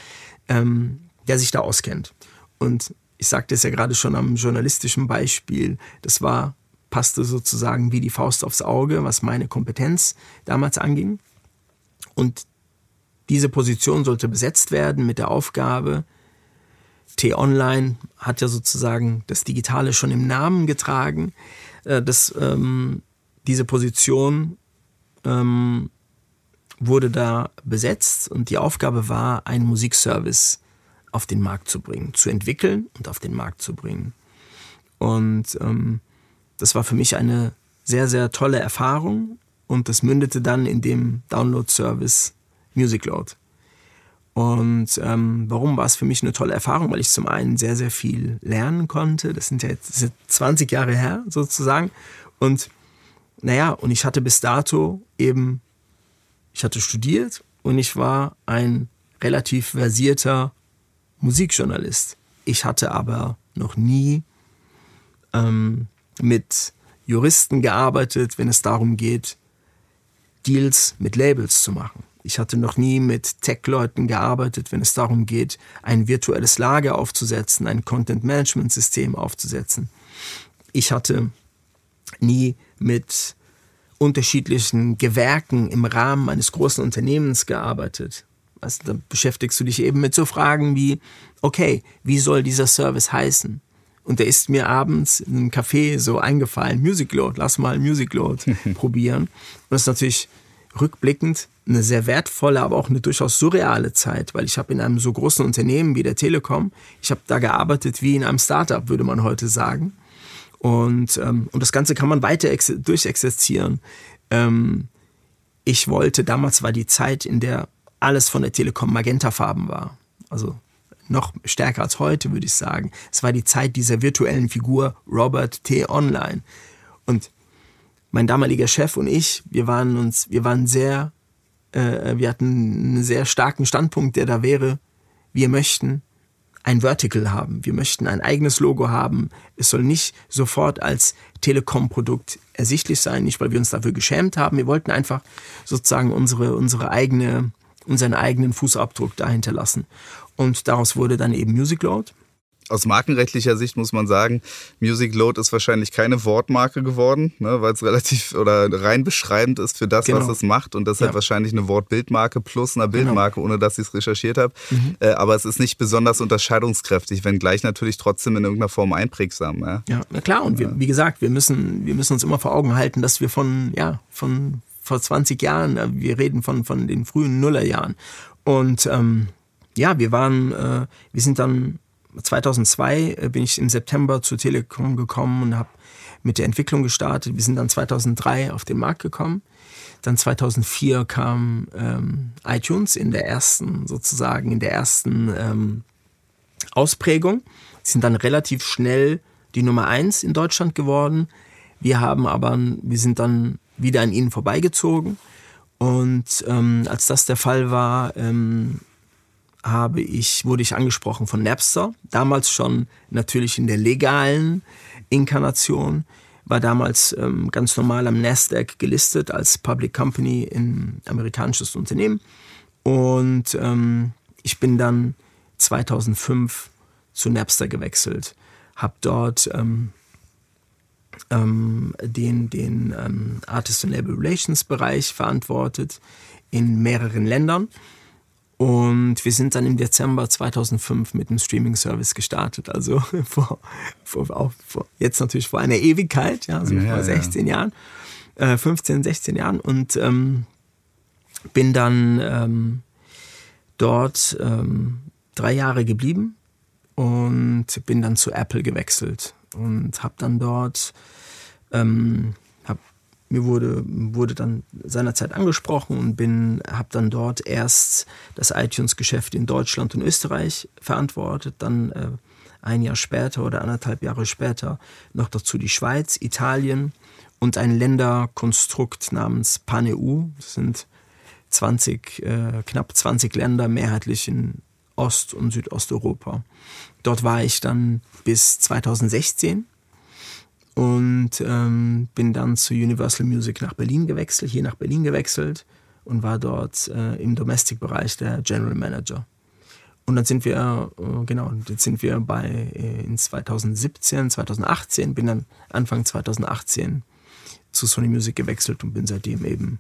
ähm, der sich da auskennt. Und ich sagte es ja gerade schon am journalistischen Beispiel, das war, passte sozusagen wie die Faust aufs Auge, was meine Kompetenz damals anging. Und diese Position sollte besetzt werden mit der Aufgabe, T-Online hat ja sozusagen das Digitale schon im Namen getragen, äh, dass ähm, diese Position ähm, wurde da besetzt und die Aufgabe war, einen Musikservice auf den Markt zu bringen, zu entwickeln und auf den Markt zu bringen. Und ähm, das war für mich eine sehr, sehr tolle Erfahrung und das mündete dann in dem Download-Service MusicLoad. Und ähm, warum war es für mich eine tolle Erfahrung? Weil ich zum einen sehr, sehr viel lernen konnte. Das sind ja jetzt 20 Jahre her sozusagen. Und naja, und ich hatte bis dato eben, ich hatte studiert und ich war ein relativ versierter Musikjournalist. Ich hatte aber noch nie ähm, mit Juristen gearbeitet, wenn es darum geht, Deals mit Labels zu machen. Ich hatte noch nie mit Tech-Leuten gearbeitet, wenn es darum geht, ein virtuelles Lager aufzusetzen, ein Content-Management-System aufzusetzen. Ich hatte nie mit unterschiedlichen Gewerken im Rahmen eines großen Unternehmens gearbeitet. Also da beschäftigst du dich eben mit so Fragen wie, okay, wie soll dieser Service heißen? Und der ist mir abends in einem Café so eingefallen, Music Load, lass mal Music Load probieren. Und das ist natürlich rückblickend eine sehr wertvolle, aber auch eine durchaus surreale Zeit, weil ich habe in einem so großen Unternehmen wie der Telekom, ich habe da gearbeitet wie in einem Startup, würde man heute sagen. Und, ähm, und das Ganze kann man weiter durchexerzieren. Ähm, ich wollte, damals war die Zeit, in der alles von der Telekom Magentafarben war. Also noch stärker als heute, würde ich sagen. Es war die Zeit dieser virtuellen Figur Robert T. Online. Und mein damaliger Chef und ich, wir waren uns, wir waren sehr, äh, wir hatten einen sehr starken Standpunkt, der da wäre, wir möchten ein Vertical haben. Wir möchten ein eigenes Logo haben. Es soll nicht sofort als Telekom-Produkt ersichtlich sein, nicht weil wir uns dafür geschämt haben. Wir wollten einfach sozusagen unsere, unsere eigene, unseren eigenen Fußabdruck dahinter lassen. Und daraus wurde dann eben Music Load aus markenrechtlicher Sicht muss man sagen, Music Load ist wahrscheinlich keine Wortmarke geworden, ne, weil es relativ oder rein beschreibend ist für das, genau. was es macht und deshalb ja. wahrscheinlich eine Wortbildmarke plus eine genau. Bildmarke, genau. ohne dass ich es recherchiert habe. Mhm. Äh, aber es ist nicht besonders unterscheidungskräftig, wenngleich natürlich trotzdem in irgendeiner Form einprägsam. Ja, ja na klar. Und wir, wie gesagt, wir müssen, wir müssen uns immer vor Augen halten, dass wir von, ja, von vor 20 Jahren, äh, wir reden von, von den frühen Nullerjahren. Und ähm, ja, wir waren, äh, wir sind dann 2002 äh, bin ich im September zur Telekom gekommen und habe mit der Entwicklung gestartet. Wir sind dann 2003 auf den Markt gekommen. Dann 2004 kam ähm, iTunes in der ersten, sozusagen in der ersten ähm, Ausprägung. Sie sind dann relativ schnell die Nummer eins in Deutschland geworden. Wir haben aber, wir sind dann wieder an ihnen vorbeigezogen. Und ähm, als das der Fall war, ähm, habe ich, wurde ich angesprochen von Napster, damals schon natürlich in der legalen, Inkarnation, war damals ähm, ganz normal am Nasdaq gelistet als Public Company in amerikanisches Unternehmen. Und ähm, ich bin dann 2005 zu Napster gewechselt, habe dort ähm, ähm, den, den ähm, Artist and Label Relations Bereich verantwortet in mehreren Ländern. Und wir sind dann im Dezember 2005 mit dem Streaming-Service gestartet. Also vor, vor, auch vor, jetzt natürlich vor einer Ewigkeit, ja, so ja, vor 16 ja. Jahren, äh, 15, 16 Jahren. Und ähm, bin dann ähm, dort ähm, drei Jahre geblieben und bin dann zu Apple gewechselt und habe dann dort, ähm, mir wurde, wurde dann seinerzeit angesprochen und bin, habe dann dort erst das iTunes-Geschäft in Deutschland und Österreich verantwortet, dann äh, ein Jahr später oder anderthalb Jahre später noch dazu die Schweiz, Italien und ein Länderkonstrukt namens PanEU. Das sind 20, äh, knapp 20 Länder, mehrheitlich in Ost- und Südosteuropa. Dort war ich dann bis 2016 und ähm, bin dann zu Universal Music nach Berlin gewechselt, hier nach Berlin gewechselt und war dort äh, im Domestic-Bereich der General Manager. Und dann sind wir, äh, genau, jetzt sind wir bei äh, in 2017, 2018, bin dann Anfang 2018 zu Sony Music gewechselt und bin seitdem eben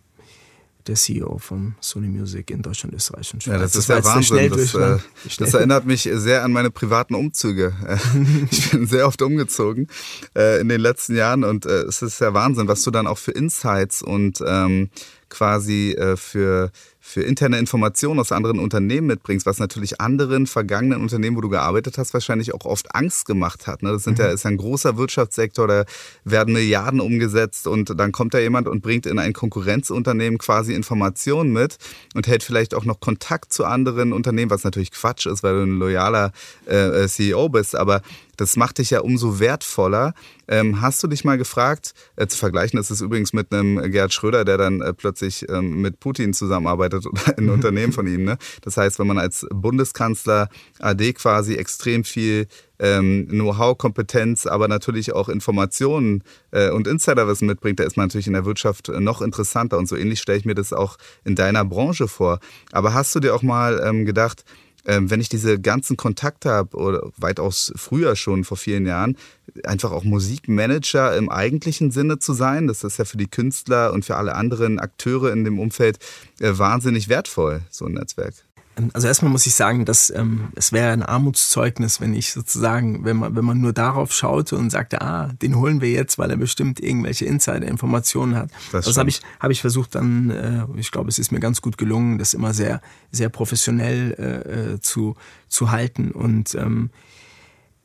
der CEO von Sony Music in Deutschland, Österreich und Schweiz. Ja, das, das ist ja Wahnsinn. Das, äh, das, erinnert mich sehr an meine privaten Umzüge. ich bin sehr oft umgezogen äh, in den letzten Jahren und äh, es ist ja Wahnsinn, was du dann auch für Insights und ähm, quasi äh, für für interne Informationen aus anderen Unternehmen mitbringst, was natürlich anderen vergangenen Unternehmen, wo du gearbeitet hast, wahrscheinlich auch oft Angst gemacht hat. Ne? Das sind mhm. ja, ist ja ein großer Wirtschaftssektor, da werden Milliarden umgesetzt und dann kommt da jemand und bringt in ein Konkurrenzunternehmen quasi Informationen mit und hält vielleicht auch noch Kontakt zu anderen Unternehmen, was natürlich Quatsch ist, weil du ein loyaler äh, CEO bist, aber das macht dich ja umso wertvoller. Ähm, hast du dich mal gefragt, äh, zu vergleichen ist es übrigens mit einem Gerhard Schröder, der dann äh, plötzlich ähm, mit Putin zusammenarbeitet oder ein mhm. Unternehmen von ihm. Ne? Das heißt, wenn man als Bundeskanzler AD quasi extrem viel ähm, Know-how, Kompetenz, aber natürlich auch Informationen äh, und Insiderwissen mitbringt, da ist man natürlich in der Wirtschaft noch interessanter. Und so ähnlich stelle ich mir das auch in deiner Branche vor. Aber hast du dir auch mal ähm, gedacht, ähm, wenn ich diese ganzen Kontakte habe oder weitaus früher schon vor vielen Jahren, einfach auch Musikmanager im eigentlichen Sinne zu sein, das ist ja für die Künstler und für alle anderen Akteure in dem Umfeld äh, wahnsinnig wertvoll, so ein Netzwerk. Also erstmal muss ich sagen, dass ähm, es wäre ein Armutszeugnis, wenn ich sozusagen, wenn man, wenn man nur darauf schaute und sagte, ah, den holen wir jetzt, weil er bestimmt irgendwelche Insider-Informationen hat. Das, das habe ich, hab ich versucht dann, äh, ich glaube, es ist mir ganz gut gelungen, das immer sehr, sehr professionell äh, äh zu, zu halten. Und ähm,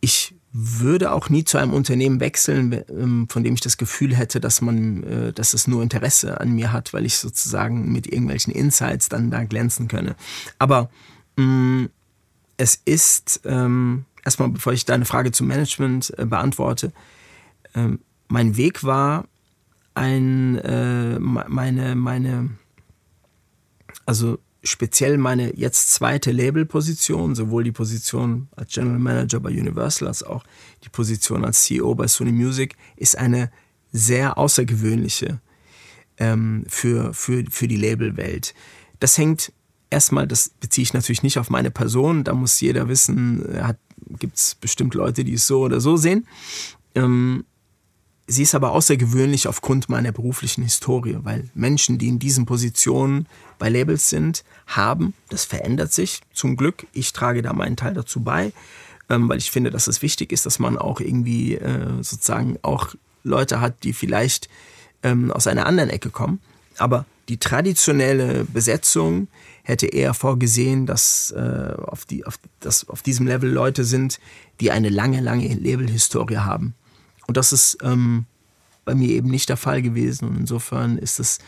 ich würde auch nie zu einem Unternehmen wechseln, ähm, von dem ich das Gefühl hätte, dass man, äh, dass es nur Interesse an mir hat, weil ich sozusagen mit irgendwelchen Insights dann da glänzen könne. Aber mh, mm, es ist ähm, erstmal, bevor ich deine Frage zum Management äh, beantworte, ähm, mein Weg war ein äh, meine meine also speziell meine jetzt zweite Labelposition, sowohl die Position als General Manager bei Universal als auch die Position als CEO bei Sony Music, ist eine sehr außergewöhnliche ähm, für, für, für die Labelwelt. Das hängt erstmal, das beziehe ich natürlich nicht auf meine Person, da muss jeder wissen, gibt es bestimmt Leute, die es so oder so sehen. Ähm, Sie ist aber außergewöhnlich aufgrund meiner beruflichen Historie, weil Menschen, die in diesen Positionen bei Labels sind, haben, das verändert sich zum Glück, ich trage da meinen Teil dazu bei, ähm, weil ich finde, dass es wichtig ist, dass man auch irgendwie äh, sozusagen auch Leute hat, die vielleicht ähm, aus einer anderen Ecke kommen. Aber die traditionelle Besetzung hätte eher vorgesehen, dass, äh, auf, die, auf, dass auf diesem Level Leute sind, die eine lange, lange Labelhistorie haben. Und das ist ähm, bei mir eben nicht der Fall gewesen. Und insofern ist es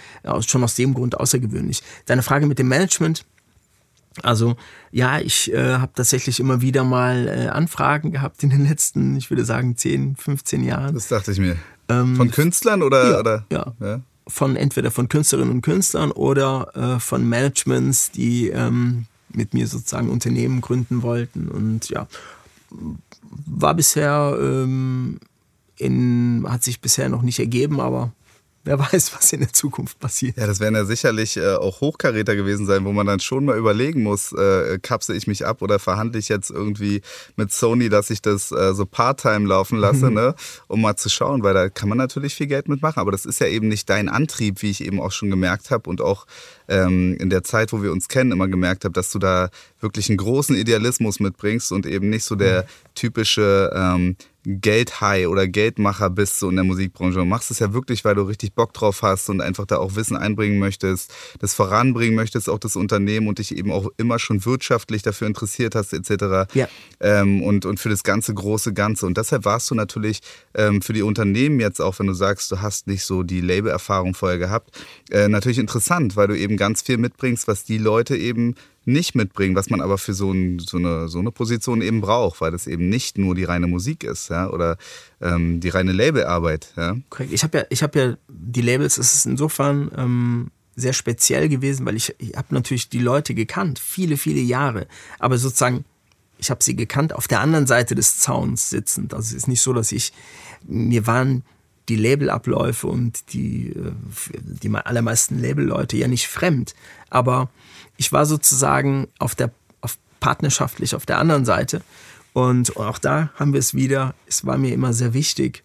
schon aus dem Grund außergewöhnlich. Deine Frage mit dem Management. Also ja, ich äh, habe tatsächlich immer wieder mal äh, Anfragen gehabt in den letzten, ich würde sagen, 10, 15 Jahren. Das dachte ich mir. Ähm, von Künstlern oder? Ja, oder? ja. ja. Von entweder von Künstlerinnen und Künstlern oder äh, von Managements, die ähm, mit mir sozusagen Unternehmen gründen wollten. Und ja, war bisher ähm, in, hat sich bisher noch nicht ergeben, aber wer weiß, was in der Zukunft passiert. Ja, das werden ja sicherlich äh, auch Hochkaräter gewesen sein, wo man dann schon mal überlegen muss, äh, kapsel ich mich ab oder verhandle ich jetzt irgendwie mit Sony, dass ich das äh, so part-time laufen lasse, mhm. ne? um mal zu schauen, weil da kann man natürlich viel Geld mitmachen, aber das ist ja eben nicht dein Antrieb, wie ich eben auch schon gemerkt habe und auch ähm, in der Zeit, wo wir uns kennen, immer gemerkt habe, dass du da wirklich einen großen Idealismus mitbringst und eben nicht so der mhm. typische ähm, Geldhai oder Geldmacher bist so in der Musikbranche. Du machst es ja wirklich, weil du richtig Bock drauf hast und einfach da auch Wissen einbringen möchtest, das voranbringen möchtest, auch das Unternehmen und dich eben auch immer schon wirtschaftlich dafür interessiert hast, etc. Ja. Ähm, und, und für das ganze große Ganze. Und deshalb warst du natürlich ähm, für die Unternehmen jetzt auch, wenn du sagst, du hast nicht so die Label-Erfahrung vorher gehabt, äh, natürlich interessant, weil du eben ganz viel mitbringst, was die Leute eben nicht mitbringen, was man aber für so, ein, so, eine, so eine Position eben braucht, weil das eben nicht nur die reine Musik ist ja, oder ähm, die reine Labelarbeit. Ja. Korrekt. Ich habe ja, hab ja die Labels, es ist insofern ähm, sehr speziell gewesen, weil ich, ich habe natürlich die Leute gekannt, viele, viele Jahre, aber sozusagen ich habe sie gekannt auf der anderen Seite des Zauns sitzend. Also es ist nicht so, dass ich, mir waren die Labelabläufe und die, äh, die allermeisten Labelleute ja nicht fremd. Aber ich war sozusagen auf der auf partnerschaftlich auf der anderen Seite. Und auch da haben wir es wieder. Es war mir immer sehr wichtig.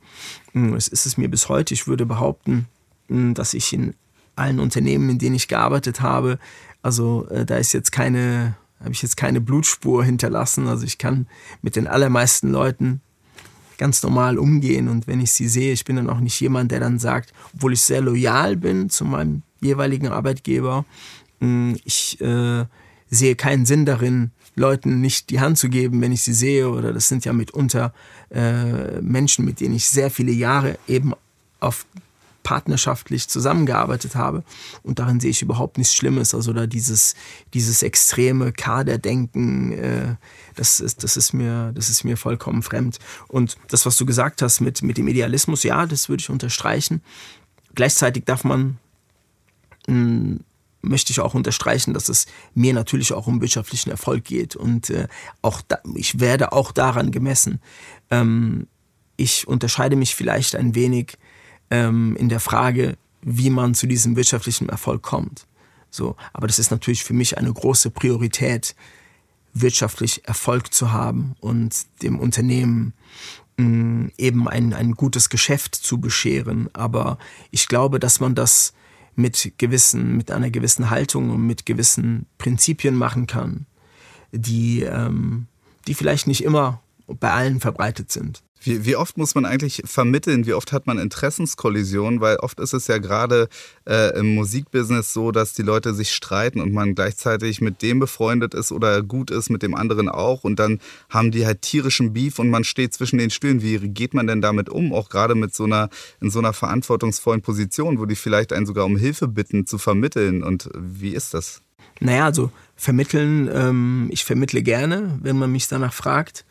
Hm, es ist es mir bis heute. Ich würde behaupten, hm, dass ich in allen Unternehmen, in denen ich gearbeitet habe, also äh, da ist jetzt keine, habe ich jetzt keine Blutspur hinterlassen. Also ich kann mit den allermeisten Leuten ganz normal umgehen und wenn ich sie sehe, ich bin dann auch nicht jemand, der dann sagt, obwohl ich sehr loyal bin zu meinem jeweiligen Arbeitgeber, ich äh, sehe keinen Sinn darin, Leuten nicht die Hand zu geben, wenn ich sie sehe. Oder das sind ja mitunter äh, Menschen, mit denen ich sehr viele Jahre eben auf partnerschaftlich zusammengearbeitet habe. Und darin sehe ich überhaupt nichts Schlimmes. Also da dieses, dieses extreme Kaderdenken, äh, das, ist, das, ist mir, das ist mir vollkommen fremd. Und das, was du gesagt hast mit, mit dem Idealismus, ja, das würde ich unterstreichen. Gleichzeitig darf man mh, möchte ich auch unterstreichen, dass es mir natürlich auch um wirtschaftlichen Erfolg geht. Und äh, auch da, ich werde auch daran gemessen. Ähm, ich unterscheide mich vielleicht ein wenig ähm, in der Frage, wie man zu diesem wirtschaftlichen Erfolg kommt. So, aber das ist natürlich für mich eine große Priorität, wirtschaftlich Erfolg zu haben und dem Unternehmen mh, mm, eben ein, ein gutes Geschäft zu bescheren. Aber ich glaube, dass man das mit gewissen, mit einer gewissen Haltung und mit gewissen Prinzipien machen kann, die, ähm, die vielleicht nicht immer bei allen verbreitet sind. Wie, wie, oft muss man eigentlich vermitteln? Wie oft hat man Interessenskollisionen? Weil oft ist es ja gerade äh, im Musikbusiness so, dass die Leute sich streiten und man gleichzeitig mit dem befreundet ist oder gut ist mit dem anderen auch. Und dann haben die halt tierischen Beef und man steht zwischen den Stühlen. Wie geht man denn damit um? Auch gerade mit so einer, in so einer verantwortungsvollen Position, wo die vielleicht einen sogar um Hilfe bitten zu vermitteln. Und wie ist das? Naja, also vermitteln, ähm, ich vermittle gerne, wenn man mich danach fragt.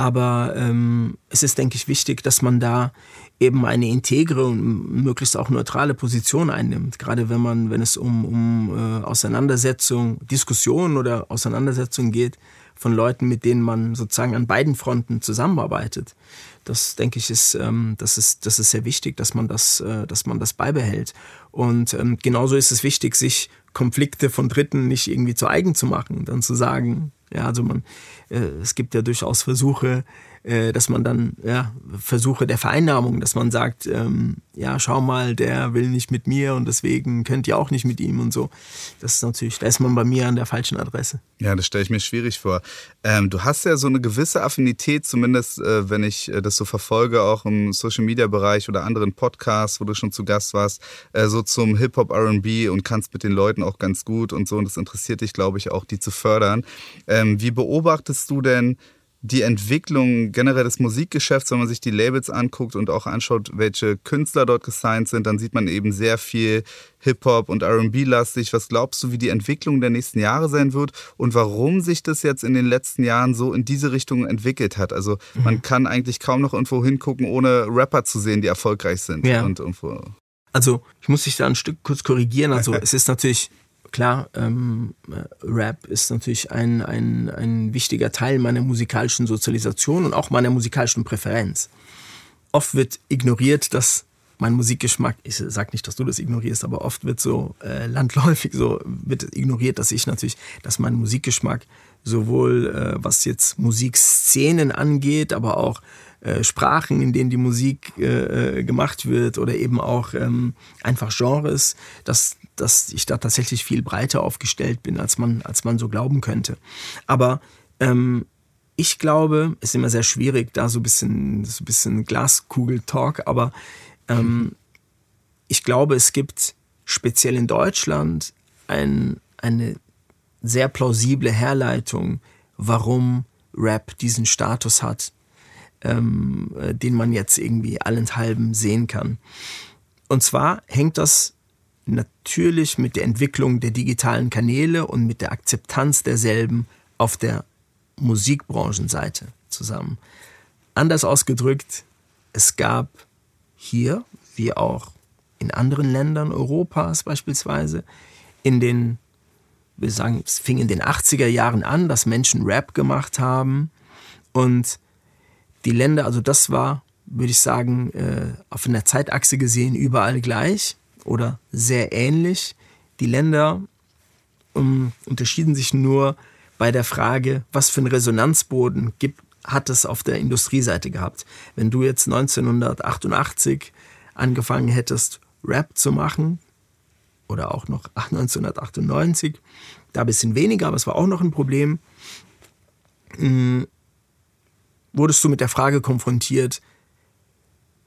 Aber ähm, es ist, denke ich, wichtig, dass man da eben eine integre und möglichst auch neutrale Position einnimmt. Gerade wenn man, wenn es um, um äh, Auseinandersetzung, Diskussionen oder Auseinandersetzungen geht von Leuten, mit denen man sozusagen an beiden Fronten zusammenarbeitet. Das denke ich ist, ähm, das ist, das ist sehr wichtig, dass man das, äh, dass man das beibehält. Und ähm, genauso ist es wichtig, sich Konflikte von Dritten nicht irgendwie zu eigen zu machen dann zu sagen, ja, also man, es gibt ja durchaus Versuche, äh, dass man dann, ja, Versuche der Vereinnahmung, dass man sagt, ähm, ja, schau mal, der will nicht mit mir und deswegen könnt ihr auch nicht mit ihm und so. Das ist natürlich, da ist man bei mir an der falschen Adresse. Ja, das stelle ich mir schwierig vor. Ähm, du hast ja so eine gewisse Affinität, zumindest äh, wenn ich äh, das so verfolge, auch im Social Media Bereich oder anderen Podcasts, wo du schon zu Gast warst, äh, so zum Hip-Hop RB und kannst mit den Leuten auch ganz gut und so. Und das interessiert dich, glaube ich, auch, die zu fördern. Ähm, wie beobachtest du denn, die Entwicklung generell des Musikgeschäfts, wenn man sich die Labels anguckt und auch anschaut, welche Künstler dort gesigned sind, dann sieht man eben sehr viel Hip-Hop und RB-lastig. Was glaubst du, wie die Entwicklung der nächsten Jahre sein wird und warum sich das jetzt in den letzten Jahren so in diese Richtung entwickelt hat? Also mhm. man kann eigentlich kaum noch irgendwo hingucken, ohne Rapper zu sehen, die erfolgreich sind. Ja. Und irgendwo also ich muss dich da ein Stück kurz korrigieren. Also es ist natürlich klar, ähm, Rap ist natürlich ein, ein, ein wichtiger Teil meiner musikalischen Sozialisation und auch meiner musikalischen Präferenz. oft wird ignoriert, dass mein Musikgeschmack, ich sage nicht, dass du das ignorierst, aber oft wird so äh, landläufig so wird ignoriert, dass ich natürlich, dass mein Musikgeschmack sowohl äh, was jetzt Musikszenen angeht, aber auch äh, Sprachen, in denen die Musik äh, äh, gemacht wird oder eben auch ähm, einfach Genres, dass, dass ich da tatsächlich viel breiter aufgestellt bin, als man, als man so glauben könnte. Aber ähm, ich glaube, es ist immer sehr schwierig, da so ein bisschen, so ein bisschen Glaskugel-Talk, aber ähm, ich glaube, es gibt speziell in Deutschland ein, eine sehr plausible Herleitung, warum Rap diesen Status hat, ähm, äh, den man jetzt irgendwie allenthalben sehen kann. Und zwar hängt das natürlich mit der Entwicklung der digitalen Kanäle und mit der Akzeptanz derselben auf der Musikbranchenseite zusammen. Anders ausgedrückt, es gab hier, wie auch in anderen Ländern Europas beispielsweise, in den, wir sagen, es fing in den 80er Jahren an, dass Menschen Rap gemacht haben und die Länder, also das war, würde ich sagen, äh, auf einer Zeitachse gesehen überall gleich oder sehr ähnlich. Die Länder um, ähm, unterschieden sich nur bei der Frage, was für einen Resonanzboden gibt, hat es auf der Industrieseite gehabt. Wenn du jetzt 1988 angefangen hättest, Rap zu machen, oder auch noch 1998, da ein bisschen weniger, aber es war auch noch ein Problem, hm, wurdest du mit der Frage konfrontiert,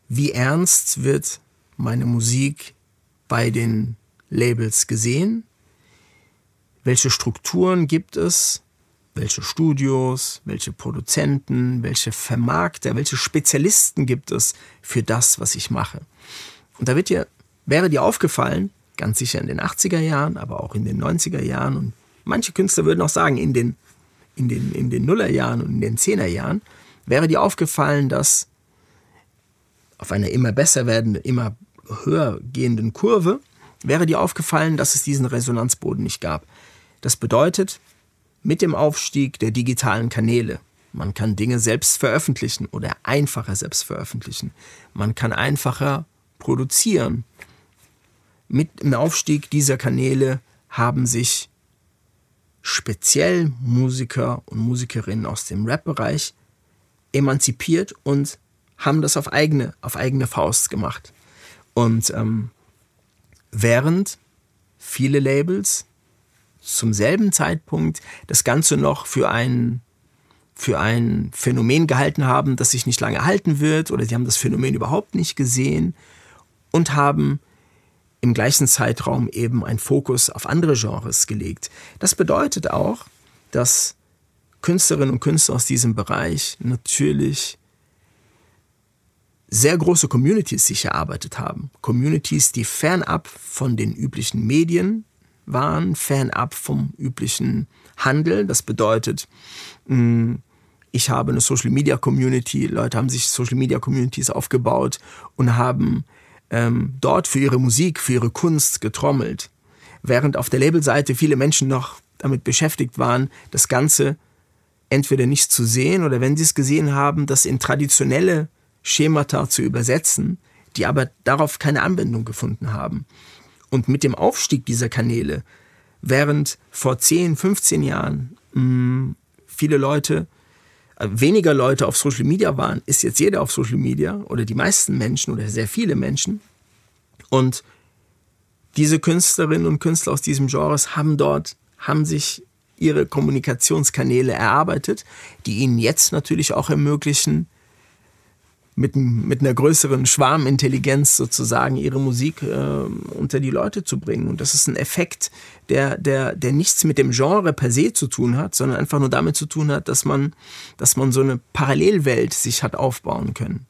wie ernst wird meine Musik bei den Labels gesehen? Welche Strukturen gibt es? welche Studios, welche Produzenten, welche Vermarkter, welche Spezialisten gibt es für das, was ich mache. Und da wird dir, wäre dir aufgefallen, ganz sicher in den 80er Jahren, aber auch in den 90er Jahren und manche Künstler würden auch sagen, in den, in den, in den Nullerjahren und in den Zehnerjahren, wäre dir aufgefallen, dass auf einer immer besser werdenden, immer höher gehenden Kurve, wäre dir aufgefallen, dass es diesen Resonanzboden nicht gab. Das bedeutet, mit dem Aufstieg der digitalen Kanäle. Man kann Dinge selbst veröffentlichen oder einfacher selbst veröffentlichen. Man kann einfacher produzieren. Mit dem Aufstieg dieser Kanäle haben sich speziell Musiker und Musikerinnen aus dem Rap-Bereich emanzipiert und haben das auf eigene, auf eigene Faust gemacht. Und ähm, während viele Labels zum selben Zeitpunkt das Ganze noch für ein, für ein Phänomen gehalten haben, das sich nicht lange halten wird, oder sie haben das Phänomen überhaupt nicht gesehen und haben im gleichen Zeitraum eben einen Fokus auf andere Genres gelegt. Das bedeutet auch, dass Künstlerinnen und Künstler aus diesem Bereich natürlich sehr große Communities sich erarbeitet haben. Communities, die fernab von den üblichen Medien waren, fernab vom üblichen Handel. Das bedeutet, mm, ich habe eine Social Media Community, Leute haben sich Social Media Communities aufgebaut und haben ähm, dort für ihre Musik, für ihre Kunst getrommelt. Während auf der Labelseite viele Menschen noch damit beschäftigt waren, das Ganze entweder nicht zu sehen oder wenn sie es gesehen haben, das in traditionelle Schemata zu übersetzen, die aber darauf keine Anwendung gefunden haben. Und mit dem Aufstieg dieser Kanäle, während vor 10, 15 Jahren mh, mm, viele Leute, äh, weniger Leute auf Social Media waren, ist jetzt jeder auf Social Media oder die meisten Menschen oder sehr viele Menschen. Und diese Künstlerinnen und Künstler aus diesem Genres haben dort, haben sich ihre Kommunikationskanäle erarbeitet, die ihnen jetzt natürlich auch ermöglichen, mit, mit einer größeren Schwarmintelligenz sozusagen ihre Musik äh, unter die Leute zu bringen. Und das ist ein Effekt, der, der, der nichts mit dem Genre per se zu tun hat, sondern einfach nur damit zu tun hat, dass man, dass man so eine Parallelwelt sich hat aufbauen können.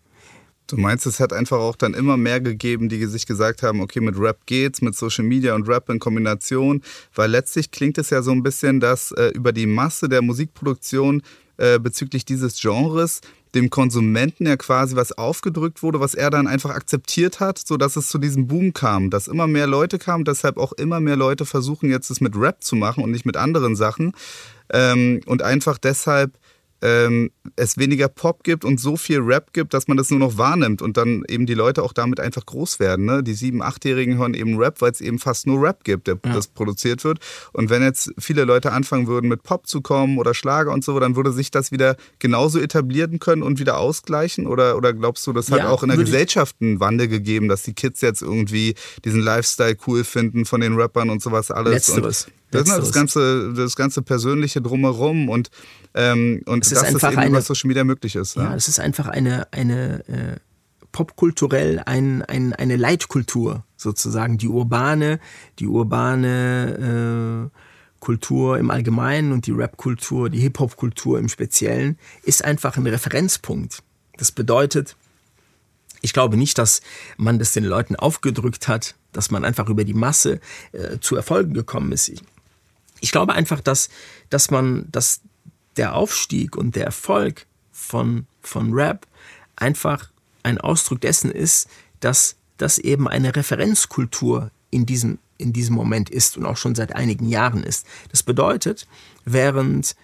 Du meinst, es hat einfach auch dann immer mehr gegeben, die sich gesagt haben, okay, mit Rap geht's, mit Social Media und Rap in Kombination, weil letztlich klingt es ja so ein bisschen, dass äh, über die Masse der Musikproduktion äh, bezüglich dieses Genres dem Konsumenten ja quasi was aufgedrückt wurde, was er dann einfach akzeptiert hat, sodass es zu diesem Boom kam, dass immer mehr Leute kamen, deshalb auch immer mehr Leute versuchen jetzt es mit Rap zu machen und nicht mit anderen Sachen. Ähm, und einfach deshalb ähm, es weniger Pop gibt und so viel Rap gibt, dass man das nur noch wahrnimmt und dann eben die Leute auch damit einfach groß werden. Ne? Die sieben, achtjährigen hören eben Rap, weil es eben fast nur Rap gibt, der ja. das produziert wird. Und wenn jetzt viele Leute anfangen würden, mit Pop zu kommen oder Schlager und so, dann würde sich das wieder genauso etablieren können und wieder ausgleichen? Oder, oder glaubst du, das hat ja, auch in der Gesellschaft einen Wandel gegeben, dass die Kids jetzt irgendwie diesen Lifestyle cool finden von den Rappern und sowas alles? Letzteres. Und das ist das ganze, das ganze Persönliche drumherum und, ähm, und es das ist, ist eben, eine, was Social Media möglich ist. Ja, es ist einfach eine, eine äh, popkulturell ein, ein, eine Leitkultur sozusagen. Die urbane, die urbane äh, Kultur im Allgemeinen und die Rap-Kultur, die Hip-Hop-Kultur im Speziellen ist einfach ein Referenzpunkt. Das bedeutet, ich glaube nicht, dass man das den Leuten aufgedrückt hat, dass man einfach über die Masse äh, zu Erfolgen gekommen ist. Ich, ich glaube einfach, dass, dass man, dass der Aufstieg und der Erfolg von, von Rap einfach ein Ausdruck dessen ist, dass das eben eine Referenzkultur in diesem, in diesem Moment ist und auch schon seit einigen Jahren ist. Das bedeutet, während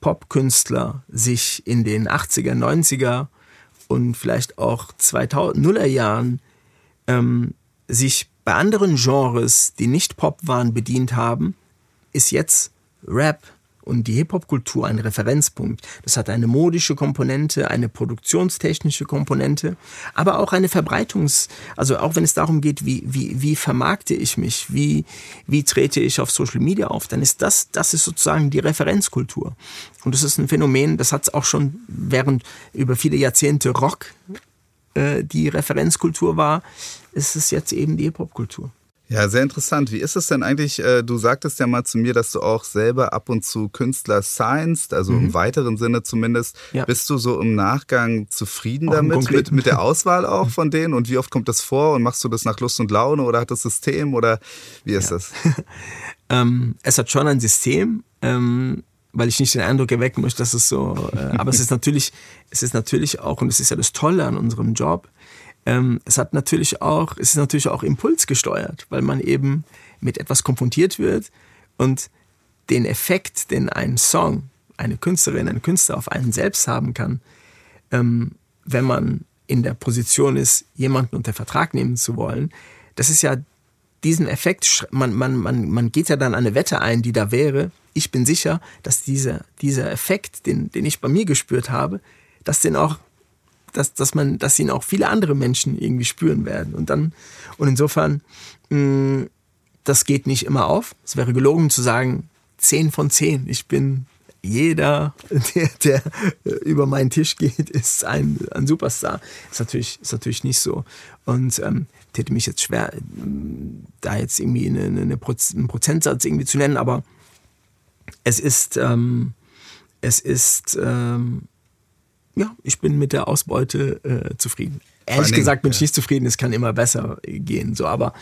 Popkünstler sich in den 80er, 90er und vielleicht auch 2000er Jahren ähm, sich bei anderen Genres, die nicht Pop waren, bedient haben, ist jetzt Rap und die Hip-Hop-Kultur ein Referenzpunkt. Das hat eine modische Komponente, eine produktionstechnische Komponente, aber auch eine Verbreitungs-, also auch wenn es darum geht, wie, wie, wie vermarkte ich mich, wie, wie trete ich auf Social Media auf, dann ist das, das ist sozusagen die Referenzkultur. Und das ist ein Phänomen, das hat es auch schon während über viele Jahrzehnte Rock äh, die Referenzkultur war, ist es jetzt eben die Hip-Hop-Kultur. Ja, sehr interessant. Wie ist es denn eigentlich? Äh, du sagtest ja mal zu mir, dass du auch selber ab und zu Künstler scienst, also mhm. im weiteren Sinne zumindest. Ja. Bist du so im Nachgang zufrieden auch damit, mit, mit der Auswahl auch von denen? Und wie oft kommt das vor? Und machst du das nach Lust und Laune oder hat das System oder wie ist ja. das? ähm, es hat schon ein System. Ähm, weil ich nicht den Eindruck erwecken möchte, dass es so, äh, aber es ist natürlich, es ist natürlich auch, und es ist ja das Tolle an unserem Job, ähm, es hat natürlich auch, es ist natürlich auch impulsgesteuert, weil man eben mit etwas konfrontiert wird und den Effekt, den ein Song, eine Künstlerin, ein Künstler auf einen selbst haben kann, ähm, wenn man in der Position ist, jemanden unter Vertrag nehmen zu wollen, das ist ja diesen Effekt, man, man, man, man geht ja dann eine Wette ein, die da wäre. Ich bin sicher, dass dieser, dieser Effekt, den, den ich bei mir gespürt habe, dass den auch dass, dass man, dass ihn auch viele andere Menschen irgendwie spüren werden. Und dann, und insofern, mh, das geht nicht immer auf. Es wäre gelogen zu sagen, zehn von zehn. Ich bin jeder, der, der über meinen Tisch geht, ist ein, ein Superstar. Ist natürlich, ist natürlich nicht so. Und ähm, täte mich jetzt schwer, da jetzt irgendwie eine, eine Proz einen Prozentsatz irgendwie zu nennen, aber es ist, ähm, es ist, ähm, ja, ich bin mit der Ausbeute äh, zufrieden. Ehrlich gesagt bin ich nicht zufrieden, es kann immer besser gehen. So, aber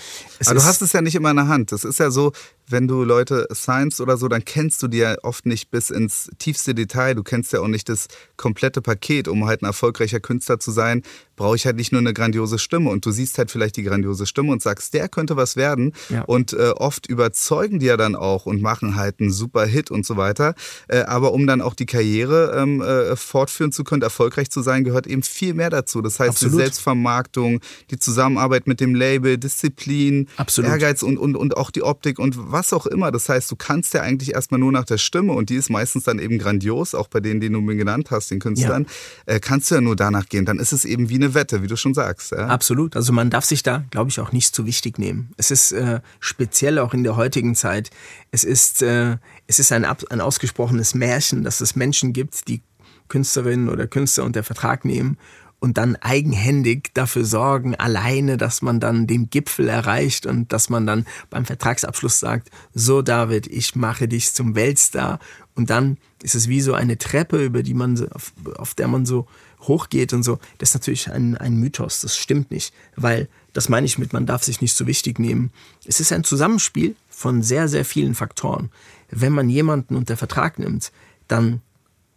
aber du hast es ja nicht immer in der Hand. Das ist ja so, wenn du Leute science oder so, dann kennst du die ja oft nicht bis ins tiefste Detail. Du kennst ja auch nicht das komplette Paket. Um halt ein erfolgreicher Künstler zu sein, brauche ich halt nicht nur eine grandiose Stimme. Und du siehst halt vielleicht die grandiose Stimme und sagst, der könnte was werden. Ja. Und äh, oft überzeugen die ja dann auch und machen halt einen super Hit und so weiter. Äh, aber um dann auch die Karriere ähm, äh, fortführen zu können, erfolgreich zu sein, gehört eben viel mehr dazu. Das heißt, Absolut. die Selbstvermarktung, die Zusammenarbeit mit dem Label, Disziplin, Absolut. Ehrgeiz und, und, und auch die Optik und was auch immer. Das heißt, du kannst ja eigentlich erstmal nur nach der Stimme und die ist meistens dann eben grandios, auch bei denen, die du mir genannt hast, den Künstlern, ja. äh, kannst du ja nur danach gehen. Dann ist es eben wie eine Wette, wie du schon sagst. Ja? Absolut. Also man darf sich da, glaube ich, auch nicht zu wichtig nehmen. Es ist äh, speziell auch in der heutigen Zeit, es ist, äh, es ist ein, ein ausgesprochenes Märchen, dass es Menschen gibt, die Künstlerinnen oder Künstler unter Vertrag nehmen und dann eigenhändig dafür sorgen, alleine, dass man dann den Gipfel erreicht und dass man dann beim Vertragsabschluss sagt, so David, ich mache dich zum Weltstar. Und dann ist es wie so eine Treppe, über die man, auf, auf der man so hochgeht und so. Das ist natürlich ein, ein Mythos, das stimmt nicht, weil das meine ich mit, man darf sich nicht so wichtig nehmen. Es ist ein Zusammenspiel von sehr, sehr vielen Faktoren. Wenn man jemanden unter Vertrag nimmt, dann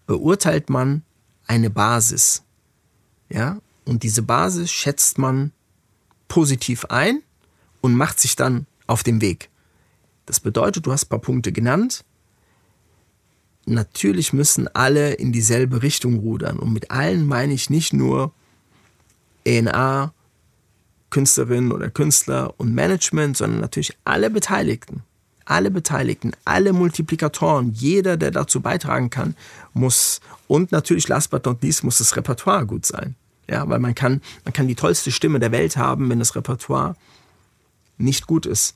beurteilt man eine Basis. Ja? Und diese Basis schätzt man positiv ein und macht sich dann auf den Weg. Das bedeutet, du hast ein paar Punkte genannt. natürlich müssen alle in dieselbe Richtung rudern. Und mit allen meine ich nicht nur ENA, Künstlerin oder Künstler und Management, sondern natürlich alle Beteiligten. Alle Beteiligten, alle Multiplikatoren, jeder, der dazu beitragen kann, muss, und natürlich last but not least, muss das Repertoire gut sein. Ja, weil man kann, man kann die tollste Stimme der Welt haben, wenn das Repertoire nicht gut ist,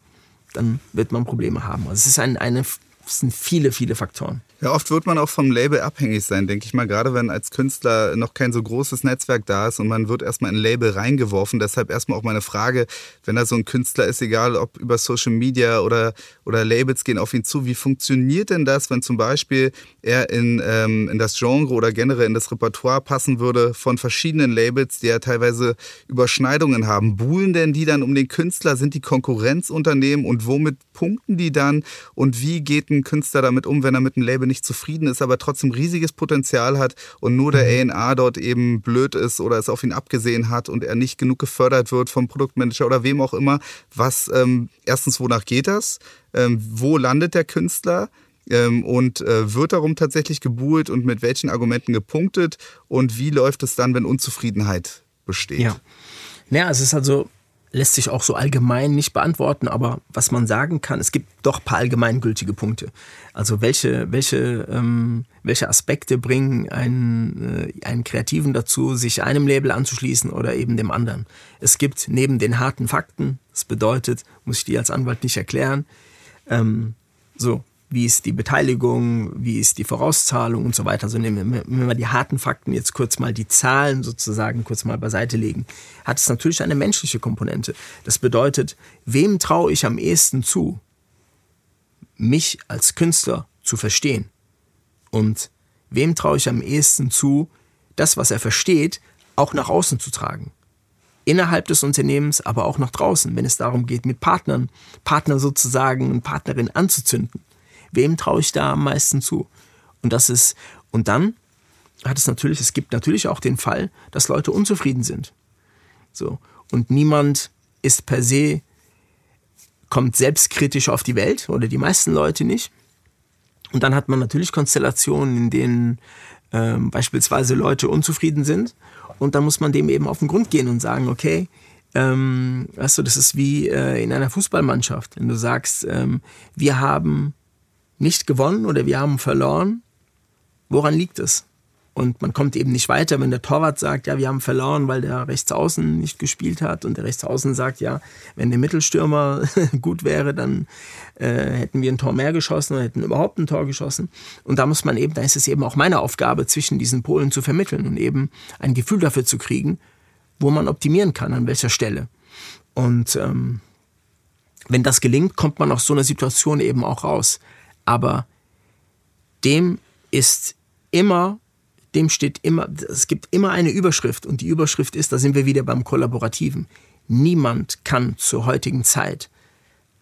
dann wird man Probleme haben. Also es ist ein, eine es sind viele, viele Faktoren. Ja, oft wird man auch vom Label abhängig sein, denke ich mal. Gerade wenn als Künstler noch kein so großes Netzwerk da ist und man wird erstmal in ein Label reingeworfen. Deshalb erstmal auch meine Frage, wenn da so ein Künstler ist, egal ob über Social Media oder, oder Labels gehen auf ihn zu, wie funktioniert denn das, wenn zum Beispiel er in, ähm, in das Genre oder generell in das Repertoire passen würde von verschiedenen Labels, die ja teilweise Überschneidungen haben? Buhlen denn die dann um den Künstler? Sind die Konkurrenzunternehmen und womit punkten die dann? Und wie geht ein Künstler damit um, wenn er mit einem Label nicht zufrieden ist, aber trotzdem riesiges Potenzial hat und nur der mhm. A&A dort eben blöd ist oder es auf ihn abgesehen hat und er nicht genug gefördert wird vom Produktmanager oder wem auch immer. Was ähm, erstens, wonach geht das? Ähm, wo landet der Künstler? Ähm, und äh, wird darum tatsächlich gebuhlt und mit welchen Argumenten gepunktet? Und wie läuft es dann, wenn Unzufriedenheit besteht? Ja. Naja, es ist also lässt sich auch so allgemein nicht beantworten, aber was man sagen kann, es gibt doch ein paar allgemeingültige Punkte. Also welche, welche, ähm, welche Aspekte bringen einen, äh, einen Kreativen dazu, sich einem Label anzuschließen oder eben dem anderen? Es gibt neben den harten Fakten, das bedeutet, muss ich die als Anwalt nicht erklären, ähm, so, wie ist die Beteiligung, wie ist die Vorauszahlung und so weiter. Also wenn wir die harten Fakten jetzt kurz mal die Zahlen sozusagen kurz mal beiseite legen, hat es natürlich eine menschliche Komponente. Das bedeutet, wem traue ich am ehesten zu, mich als Künstler zu verstehen? Und wem traue ich am ehesten zu, das, was er versteht, auch nach außen zu tragen? innerhalb des Unternehmens, aber auch nach draußen, wenn es darum geht, mit Partnern, Partner sozusagen und Partnerin anzuzünden. Wem traue ich da am meisten zu? Und das ist, und dann hat es natürlich, es gibt natürlich auch den Fall, dass Leute unzufrieden sind. So. Und niemand ist per se, kommt selbstkritisch auf die Welt oder die meisten Leute nicht. Und dann hat man natürlich Konstellationen, in denen äh, beispielsweise Leute unzufrieden sind. Und dann muss man dem eben auf den Grund gehen und sagen, okay, ähm, weißt du, das ist wie äh, in einer Fußballmannschaft. Wenn du sagst, ähm, wir haben nicht gewonnen oder wir haben verloren. Woran liegt es? Und man kommt eben nicht weiter, wenn der Torwart sagt, ja, wir haben verloren, weil der Rechtsaußen nicht gespielt hat. Und der Rechtsaußen sagt, ja, wenn der Mittelstürmer gut wäre, dann äh, hätten wir ein Tor mehr geschossen oder hätten überhaupt ein Tor geschossen. Und da muss man eben, da ist es eben auch meine Aufgabe, zwischen diesen Polen zu vermitteln und eben ein Gefühl dafür zu kriegen, wo man optimieren kann, an welcher Stelle. Und ähm, wenn das gelingt, kommt man aus so einer Situation eben auch raus aber dem ist immer, dem steht immer, es gibt immer eine Überschrift und die Überschrift ist, da sind wir wieder beim Kollaborativen. Niemand kann zur heutigen Zeit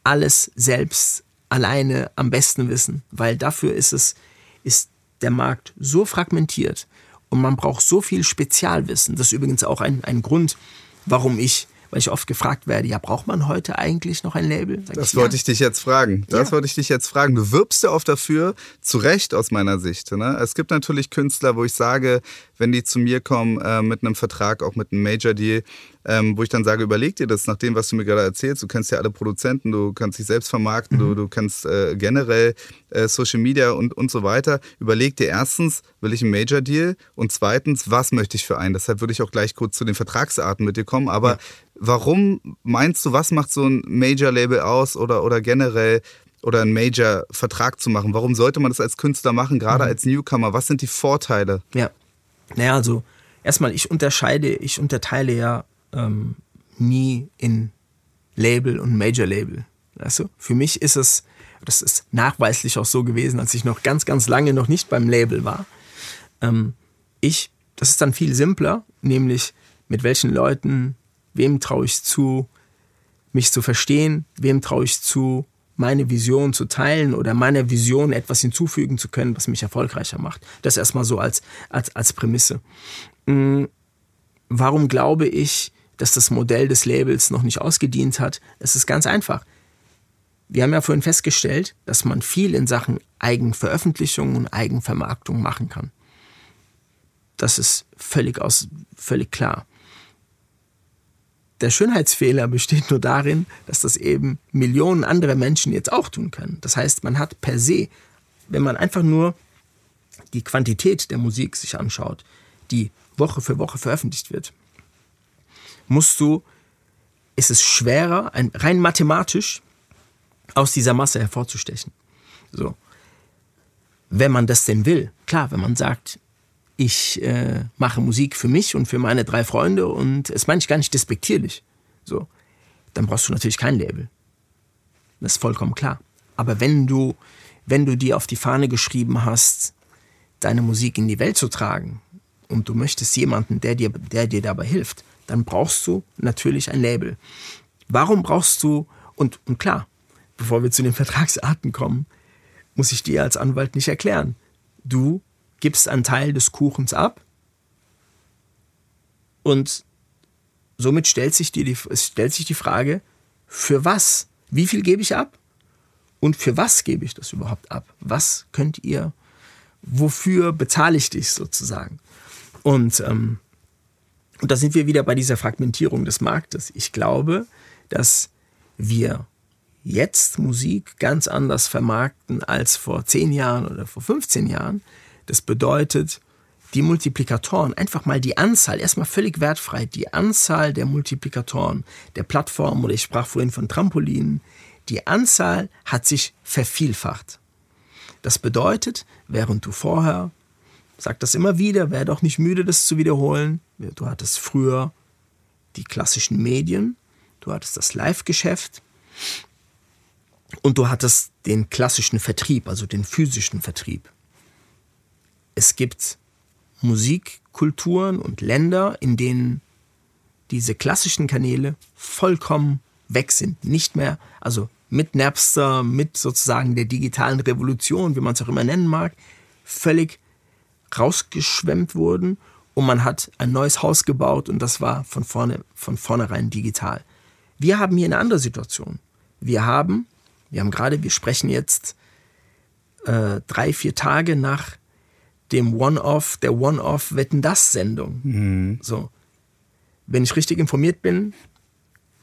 alles selbst alleine am besten wissen, weil dafür ist es, ist der Markt so fragmentiert und man braucht so viel Spezialwissen. Das ist übrigens auch ein, ein Grund, warum ich weil ich oft gefragt werde, ja, braucht man heute eigentlich noch ein Label? Sag das ich, wollte ja. ich dich jetzt fragen. Das ja. wollte ich dich jetzt fragen. Du wirbst ja oft dafür, zu Recht aus meiner Sicht. Ne? Es gibt natürlich Künstler, wo ich sage, wenn die zu mir kommen äh, mit einem Vertrag, auch mit einem Major-Deal, ähm, wo ich dann sage, überleg dir das nach dem, was du mir gerade erzählst. Du kennst ja alle Produzenten, du kannst dich selbst vermarkten, mhm. du, du kannst äh, generell äh, Social Media und, und so weiter. Überleg dir erstens, will ich einen Major-Deal? Und zweitens, was möchte ich für einen? Deshalb würde ich auch gleich kurz zu den Vertragsarten mit dir kommen. Aber ja. warum meinst du, was macht so ein Major-Label aus oder, oder generell oder einen Major-Vertrag zu machen? Warum sollte man das als Künstler machen, gerade mhm. als Newcomer? Was sind die Vorteile? Ja, naja, also erstmal, ich unterscheide, ich unterteile ja ähm, nie in Label und Major Label. Du? Für mich ist es, das ist nachweislich auch so gewesen, als ich noch ganz, ganz lange noch nicht beim Label war. Ähm, ich, das ist dann viel simpler, nämlich mit welchen Leuten, wem traue ich zu, mich zu verstehen, wem traue ich zu, meine Vision zu teilen oder meiner Vision etwas hinzufügen zu können, was mich erfolgreicher macht. Das erstmal so als, als, als Prämisse. Hm, warum glaube ich, dass das Modell des Labels noch nicht ausgedient hat? Es ist ganz einfach. Wir haben ja vorhin festgestellt, dass man viel in Sachen Eigenveröffentlichung und Eigenvermarktung machen kann. Das ist völlig, aus, völlig klar. Der Schönheitsfehler besteht nur darin, dass das eben Millionen andere Menschen jetzt auch tun können. Das heißt, man hat per se, wenn man einfach nur die Quantität der Musik sich anschaut, die Woche für Woche veröffentlicht wird, musst du, ist es schwerer, ein, rein mathematisch aus dieser Masse hervorzustechen. So. Wenn man das denn will, klar, wenn man sagt, ich äh, mache Musik für mich und für meine drei Freunde und es meine ich gar nicht despektierlich, so, dann brauchst du natürlich kein Label. Das ist vollkommen klar. Aber wenn du, wenn du dir auf die Fahne geschrieben hast, deine Musik in die Welt zu tragen und du möchtest jemanden, der dir, der dir dabei hilft, dann brauchst du natürlich ein Label. Warum brauchst du, und, und klar, bevor wir zu den Vertragsarten kommen, muss ich dir als Anwalt nicht erklären. Du gibst einen Teil des Kuchens ab und somit stellt sich, dir die, stellt sich die Frage, für was? Wie viel gebe ich ab? Und für was gebe ich das überhaupt ab? Was könnt ihr, wofür bezahle ich dich sozusagen? Und, ähm, und da sind wir wieder bei dieser Fragmentierung des Marktes. Ich glaube, dass wir jetzt Musik ganz anders vermarkten als vor 10 Jahren oder vor 15 Jahren. Das bedeutet, die Multiplikatoren, einfach mal die Anzahl, erstmal völlig wertfrei, die Anzahl der Multiplikatoren, der Plattformen oder ich sprach vorhin von Trampolinen, die Anzahl hat sich vervielfacht. Das bedeutet, während du vorher, sag das immer wieder, werde doch nicht müde, das zu wiederholen, du hattest früher die klassischen Medien, du hattest das Live-Geschäft, und du hattest den klassischen Vertrieb, also den physischen Vertrieb. Es gibt Musikkulturen und Länder, in denen diese klassischen Kanäle vollkommen weg sind. Nicht mehr, also mit Napster, mit sozusagen der digitalen Revolution, wie man es auch immer nennen mag, völlig rausgeschwemmt wurden und man hat ein neues Haus gebaut und das war von vorne, von vornherein digital. Wir haben hier eine andere Situation. Wir haben wir haben gerade, wir sprechen jetzt äh, drei, vier Tage nach dem One-Off, der One-Off Wetten das Sendung. Mhm. So. Wenn ich richtig informiert bin,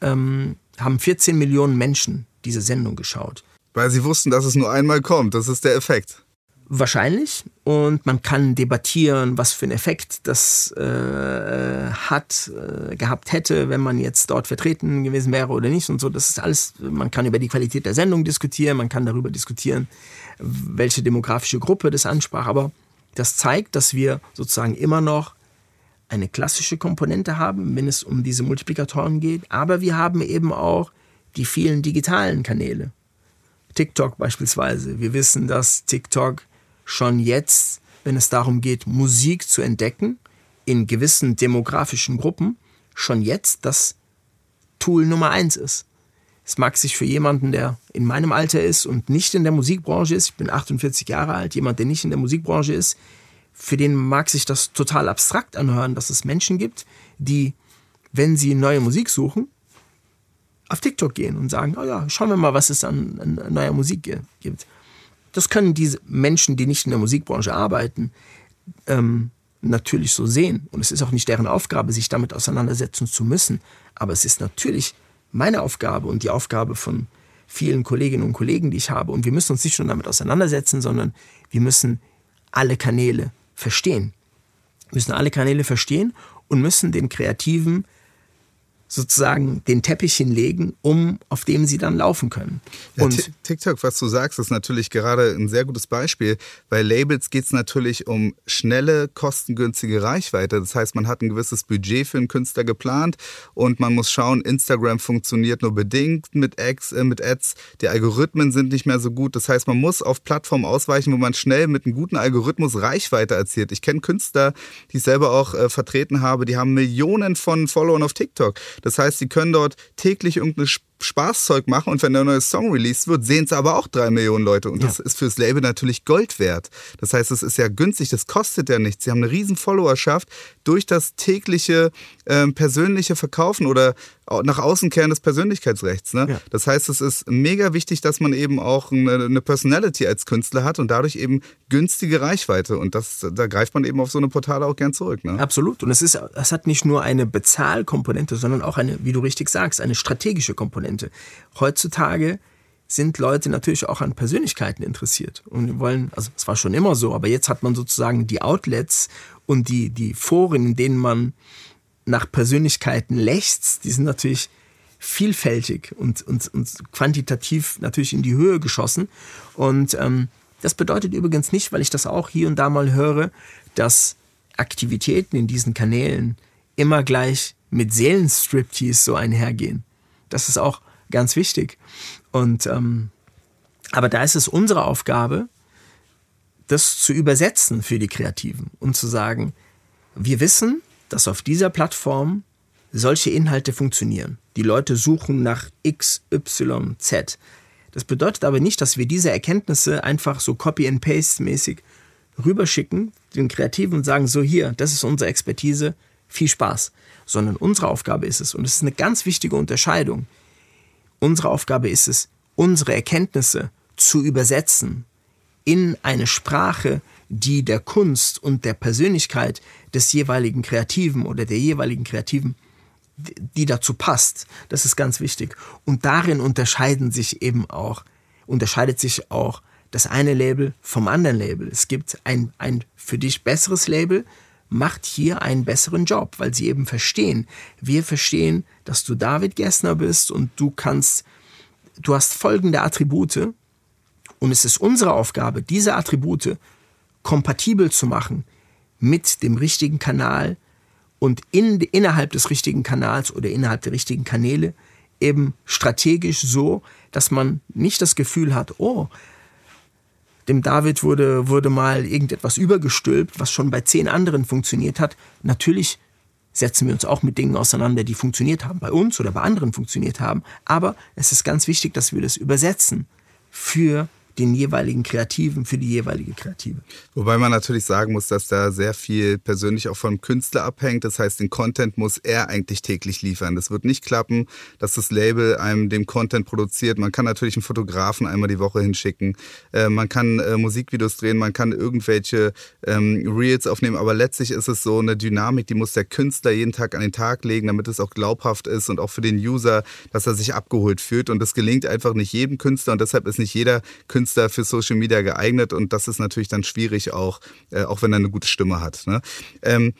ähm, haben 14 Millionen Menschen diese Sendung geschaut. Weil sie wussten, dass es nur einmal kommt. Das ist der Effekt. Wahrscheinlich. Und man kann debattieren, was für einen Effekt das äh, hat, äh, gehabt hätte, wenn man jetzt dort vertreten gewesen wäre oder nicht und so. Das ist alles, man kann über die Qualität der Sendung diskutieren, man kann darüber diskutieren, welche demografische Gruppe das ansprach. Aber das zeigt, dass wir sozusagen immer noch eine klassische Komponente haben, wenn es um diese Multiplikatoren geht. Aber wir haben eben auch die vielen digitalen Kanäle. TikTok beispielsweise. Wir wissen, dass TikTok schon jetzt, wenn es darum geht, Musik zu entdecken, in gewissen demografischen Gruppen, schon jetzt das Tool Nummer eins ist. Es mag sich für jemanden, der in meinem Alter ist und nicht in der Musikbranche ist, ich bin 48 Jahre alt, jemand, der nicht in der Musikbranche ist, für den mag sich das total abstrakt anhören, dass es Menschen gibt, die, wenn sie neue Musik suchen, auf TikTok gehen und sagen, oh ja, schauen wir mal, was es an, an neuer Musik gibt. Das können diese Menschen, die nicht in der Musikbranche arbeiten, ähm, natürlich so sehen. Und es ist auch nicht deren Aufgabe, sich damit auseinandersetzen zu müssen. Aber es ist natürlich meine Aufgabe und die Aufgabe von vielen Kolleginnen und Kollegen, die ich habe. Und wir müssen uns nicht nur damit auseinandersetzen, sondern wir müssen alle Kanäle verstehen. Wir müssen alle Kanäle verstehen und müssen den Kreativen sozusagen den Teppich hinlegen, um auf dem sie dann laufen können. Ja, und TikTok, was du sagst, ist natürlich gerade ein sehr gutes Beispiel. Bei Labels geht es natürlich um schnelle, kostengünstige Reichweite. Das heißt, man hat ein gewisses Budget für einen Künstler geplant und man muss schauen, Instagram funktioniert nur bedingt mit Ads, äh, mit Ads. Die Algorithmen sind nicht mehr so gut. Das heißt, man muss auf Plattformen ausweichen, wo man schnell mit einem guten Algorithmus Reichweite erzielt. Ich kenne Künstler, die ich selber auch äh, vertreten habe, die haben Millionen von Followern auf TikTok. Das heißt, sie können dort täglich irgendeine Spaßzeug machen und wenn der neue Song released wird, sehen es aber auch drei Millionen Leute und ja. das ist fürs Label natürlich Gold wert. Das heißt, es ist ja günstig, das kostet ja nichts. Sie haben eine riesen Followerschaft durch das tägliche ähm, persönliche Verkaufen oder nach außen kehren des Persönlichkeitsrechts. Ne? Ja. Das heißt, es ist mega wichtig, dass man eben auch eine, eine, Personality als Künstler hat und dadurch eben günstige Reichweite. Und das, da greift man eben auf so eine Portale auch gern zurück. Ne? Absolut. Und es, ist, es hat nicht nur eine Bezahlkomponente, sondern auch eine, wie du richtig sagst, eine strategische Komponente. Heutzutage sind Leute natürlich auch an Persönlichkeiten interessiert und wollen, also es war schon immer so, aber jetzt hat man sozusagen die Outlets und die, die Foren, in denen man nach Persönlichkeiten lechzt, die sind natürlich vielfältig und, und, und quantitativ natürlich in die Höhe geschossen. Und ähm, das bedeutet übrigens nicht, weil ich das auch hier und da mal höre, dass Aktivitäten in diesen Kanälen immer gleich mit Seelenstriptease so einhergehen. Das ist auch ganz wichtig. Und ähm, aber da ist es unsere Aufgabe, das zu übersetzen für die Kreativen und zu sagen, wir wissen, dass auf dieser Plattform solche Inhalte funktionieren. Die Leute suchen nach X, Y, Z. Das bedeutet aber nicht, dass wir diese Erkenntnisse einfach so Copy-and-Paste-mäßig rüberschicken, den Kreativen und sagen, so hier, das ist unsere Expertise, viel Spaß. Sondern unsere Aufgabe ist es, und es ist eine ganz wichtige Unterscheidung, unsere Aufgabe ist es, unsere Erkenntnisse zu übersetzen in eine Sprache, die der Kunst und der Persönlichkeit des jeweiligen Kreativen oder der jeweiligen Kreativen, die dazu passt. Das ist ganz wichtig. Und darin unterscheiden sich eben auch, unterscheidet sich auch das eine Label vom anderen Label. Es gibt ein, ein für dich besseres Label, macht hier einen besseren Job, weil sie eben verstehen. Wir verstehen, dass du David Gessner bist und du kannst, du hast folgende Attribute und es ist unsere Aufgabe, diese Attribute kompatibel zu machen mit dem richtigen Kanal und in, innerhalb des richtigen Kanals oder innerhalb der richtigen Kanäle eben strategisch so, dass man nicht das Gefühl hat, oh, dem David wurde, wurde mal irgendetwas übergestülpt, was schon bei zehn anderen funktioniert hat. Natürlich setzen wir uns auch mit Dingen auseinander, die funktioniert haben, bei uns oder bei anderen funktioniert haben. Aber es ist ganz wichtig, dass wir das übersetzen für den jeweiligen Kreativen für die jeweilige Kreative. Wobei man natürlich sagen muss, dass da sehr viel persönlich auch vom Künstler abhängt. Das heißt, den Content muss er eigentlich täglich liefern. Das wird nicht klappen, dass das Label einem den Content produziert. Man kann natürlich einen Fotografen einmal die Woche hinschicken. Äh, man kann äh, Musikvideos drehen, man kann irgendwelche ähm, Reels aufnehmen. Aber letztlich ist es so eine Dynamik, die muss der Künstler jeden Tag an den Tag legen, damit es auch glaubhaft ist und auch für den User, dass er sich abgeholt fühlt. Und das gelingt einfach nicht jedem Künstler und deshalb ist nicht jeder Künstler Künstler für Social Media geeignet und das ist natürlich dann schwierig auch, äh, auch wenn er eine gute Stimme hat. Ne? Ähm,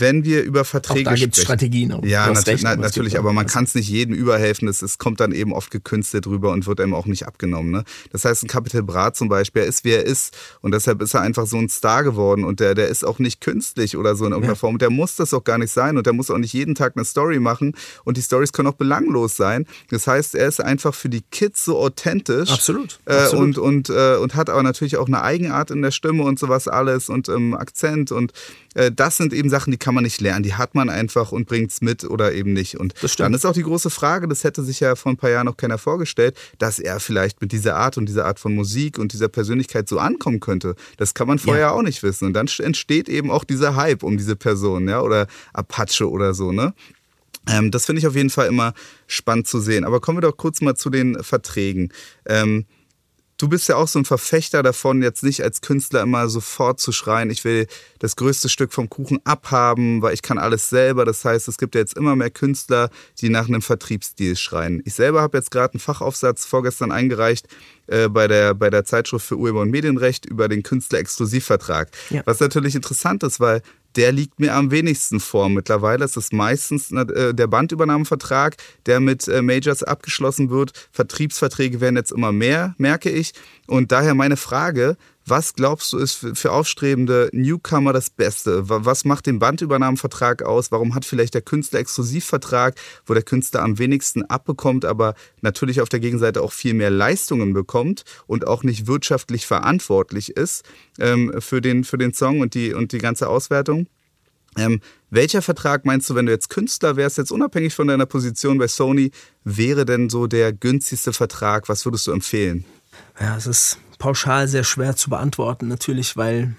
wenn wir über Verträge auch da gibt Strategien. Auch. Ja, nat recht, na, natürlich, aber man kann es nicht jedem überhelfen. Es, es kommt dann eben oft gekünstelt rüber und wird einem auch nicht abgenommen. Ne? Das heißt, ein Capital Bra zum Beispiel, er ist, wie er ist. Und deshalb ist er einfach so ein Star geworden. Und der, der ist auch nicht künstlich oder so in irgendeiner ja. Form. Und der muss das auch gar nicht sein. Und der muss auch nicht jeden Tag eine Story machen. Und die Stories können auch belanglos sein. Das heißt, er ist einfach für die Kids so authentisch. Absolut. Äh, Absolut. Und, und, äh, und hat aber natürlich auch eine Eigenart in der Stimme und sowas alles und ähm, Akzent. Und äh, das sind eben Sachen, die kann man nicht lernen. Die hat man einfach und bringt es mit oder eben nicht. Und dann ist auch die große Frage, das hätte sich ja vor ein paar Jahren noch keiner vorgestellt, dass er vielleicht mit dieser Art und dieser Art von Musik und dieser Persönlichkeit so ankommen könnte. Das kann man vorher ja. auch nicht wissen. Und dann entsteht eben auch dieser Hype um diese Person, ja, oder Apache oder so, ne? Ähm, das finde ich auf jeden Fall immer spannend zu sehen. Aber kommen wir doch kurz mal zu den Verträgen. Ähm, du bist ja auch so ein Verfechter davon, jetzt nicht als Künstler immer sofort zu schreien, ich will das größte Stück vom Kuchen abhaben, weil ich kann alles selber. Das heißt, es gibt ja jetzt immer mehr Künstler, die nach einem Vertriebsstil schreien. Ich selber habe jetzt gerade einen Fachaufsatz vorgestern eingereicht äh, bei, der, bei der Zeitschrift für Urheber- und Medienrecht über den Künstler-Exklusivvertrag. Ja. Was natürlich interessant ist, weil der liegt mir am wenigsten vor. Mittlerweile ist es meistens äh, der Bandübernahmevertrag, der mit äh, Majors abgeschlossen wird. Vertriebsverträge werden jetzt immer mehr, merke ich. Und daher meine Frage, was glaubst du ist für aufstrebende Newcomer das Beste? Was macht den Bandübernahmevertrag aus? Warum hat vielleicht der Künstler Exklusivvertrag, wo der Künstler am wenigsten abbekommt, aber natürlich auf der Gegenseite auch viel mehr Leistungen bekommt und auch nicht wirtschaftlich verantwortlich ist ähm, für, den, für den Song und die, und die ganze Auswertung? Ähm, welcher Vertrag meinst du, wenn du jetzt Künstler wärst, jetzt unabhängig von deiner Position bei Sony, wäre denn so der günstigste Vertrag? Was würdest du empfehlen? Ja, es ist pauschal sehr schwer zu beantworten, natürlich, weil,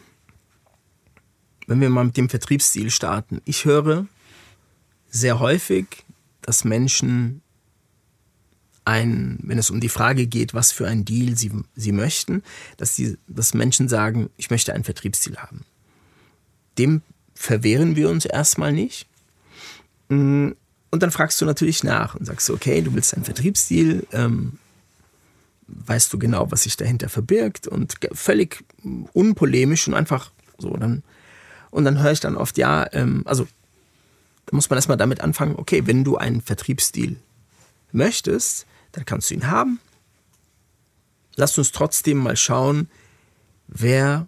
wenn wir mal mit dem Vertriebsstil starten, ich höre sehr häufig, dass Menschen ein, wenn es um die Frage geht, was für ein Deal sie, sie möchten, dass, die, dass Menschen sagen, ich möchte einen Vertriebsstil haben. Dem verwehren wir uns erstmal nicht. Mm, und dann fragst du natürlich nach und sagst, okay, du willst einen Vertriebsstil, ähm, weißt du genau, was sich dahinter verbirgt und völlig unpolemisch und einfach so. Dann, und dann höre ich dann oft, ja, ähm, also da muss man erstmal damit anfangen, okay, wenn du einen Vertriebsstil möchtest, dann kannst du ihn haben. Lass uns trotzdem mal schauen, wer.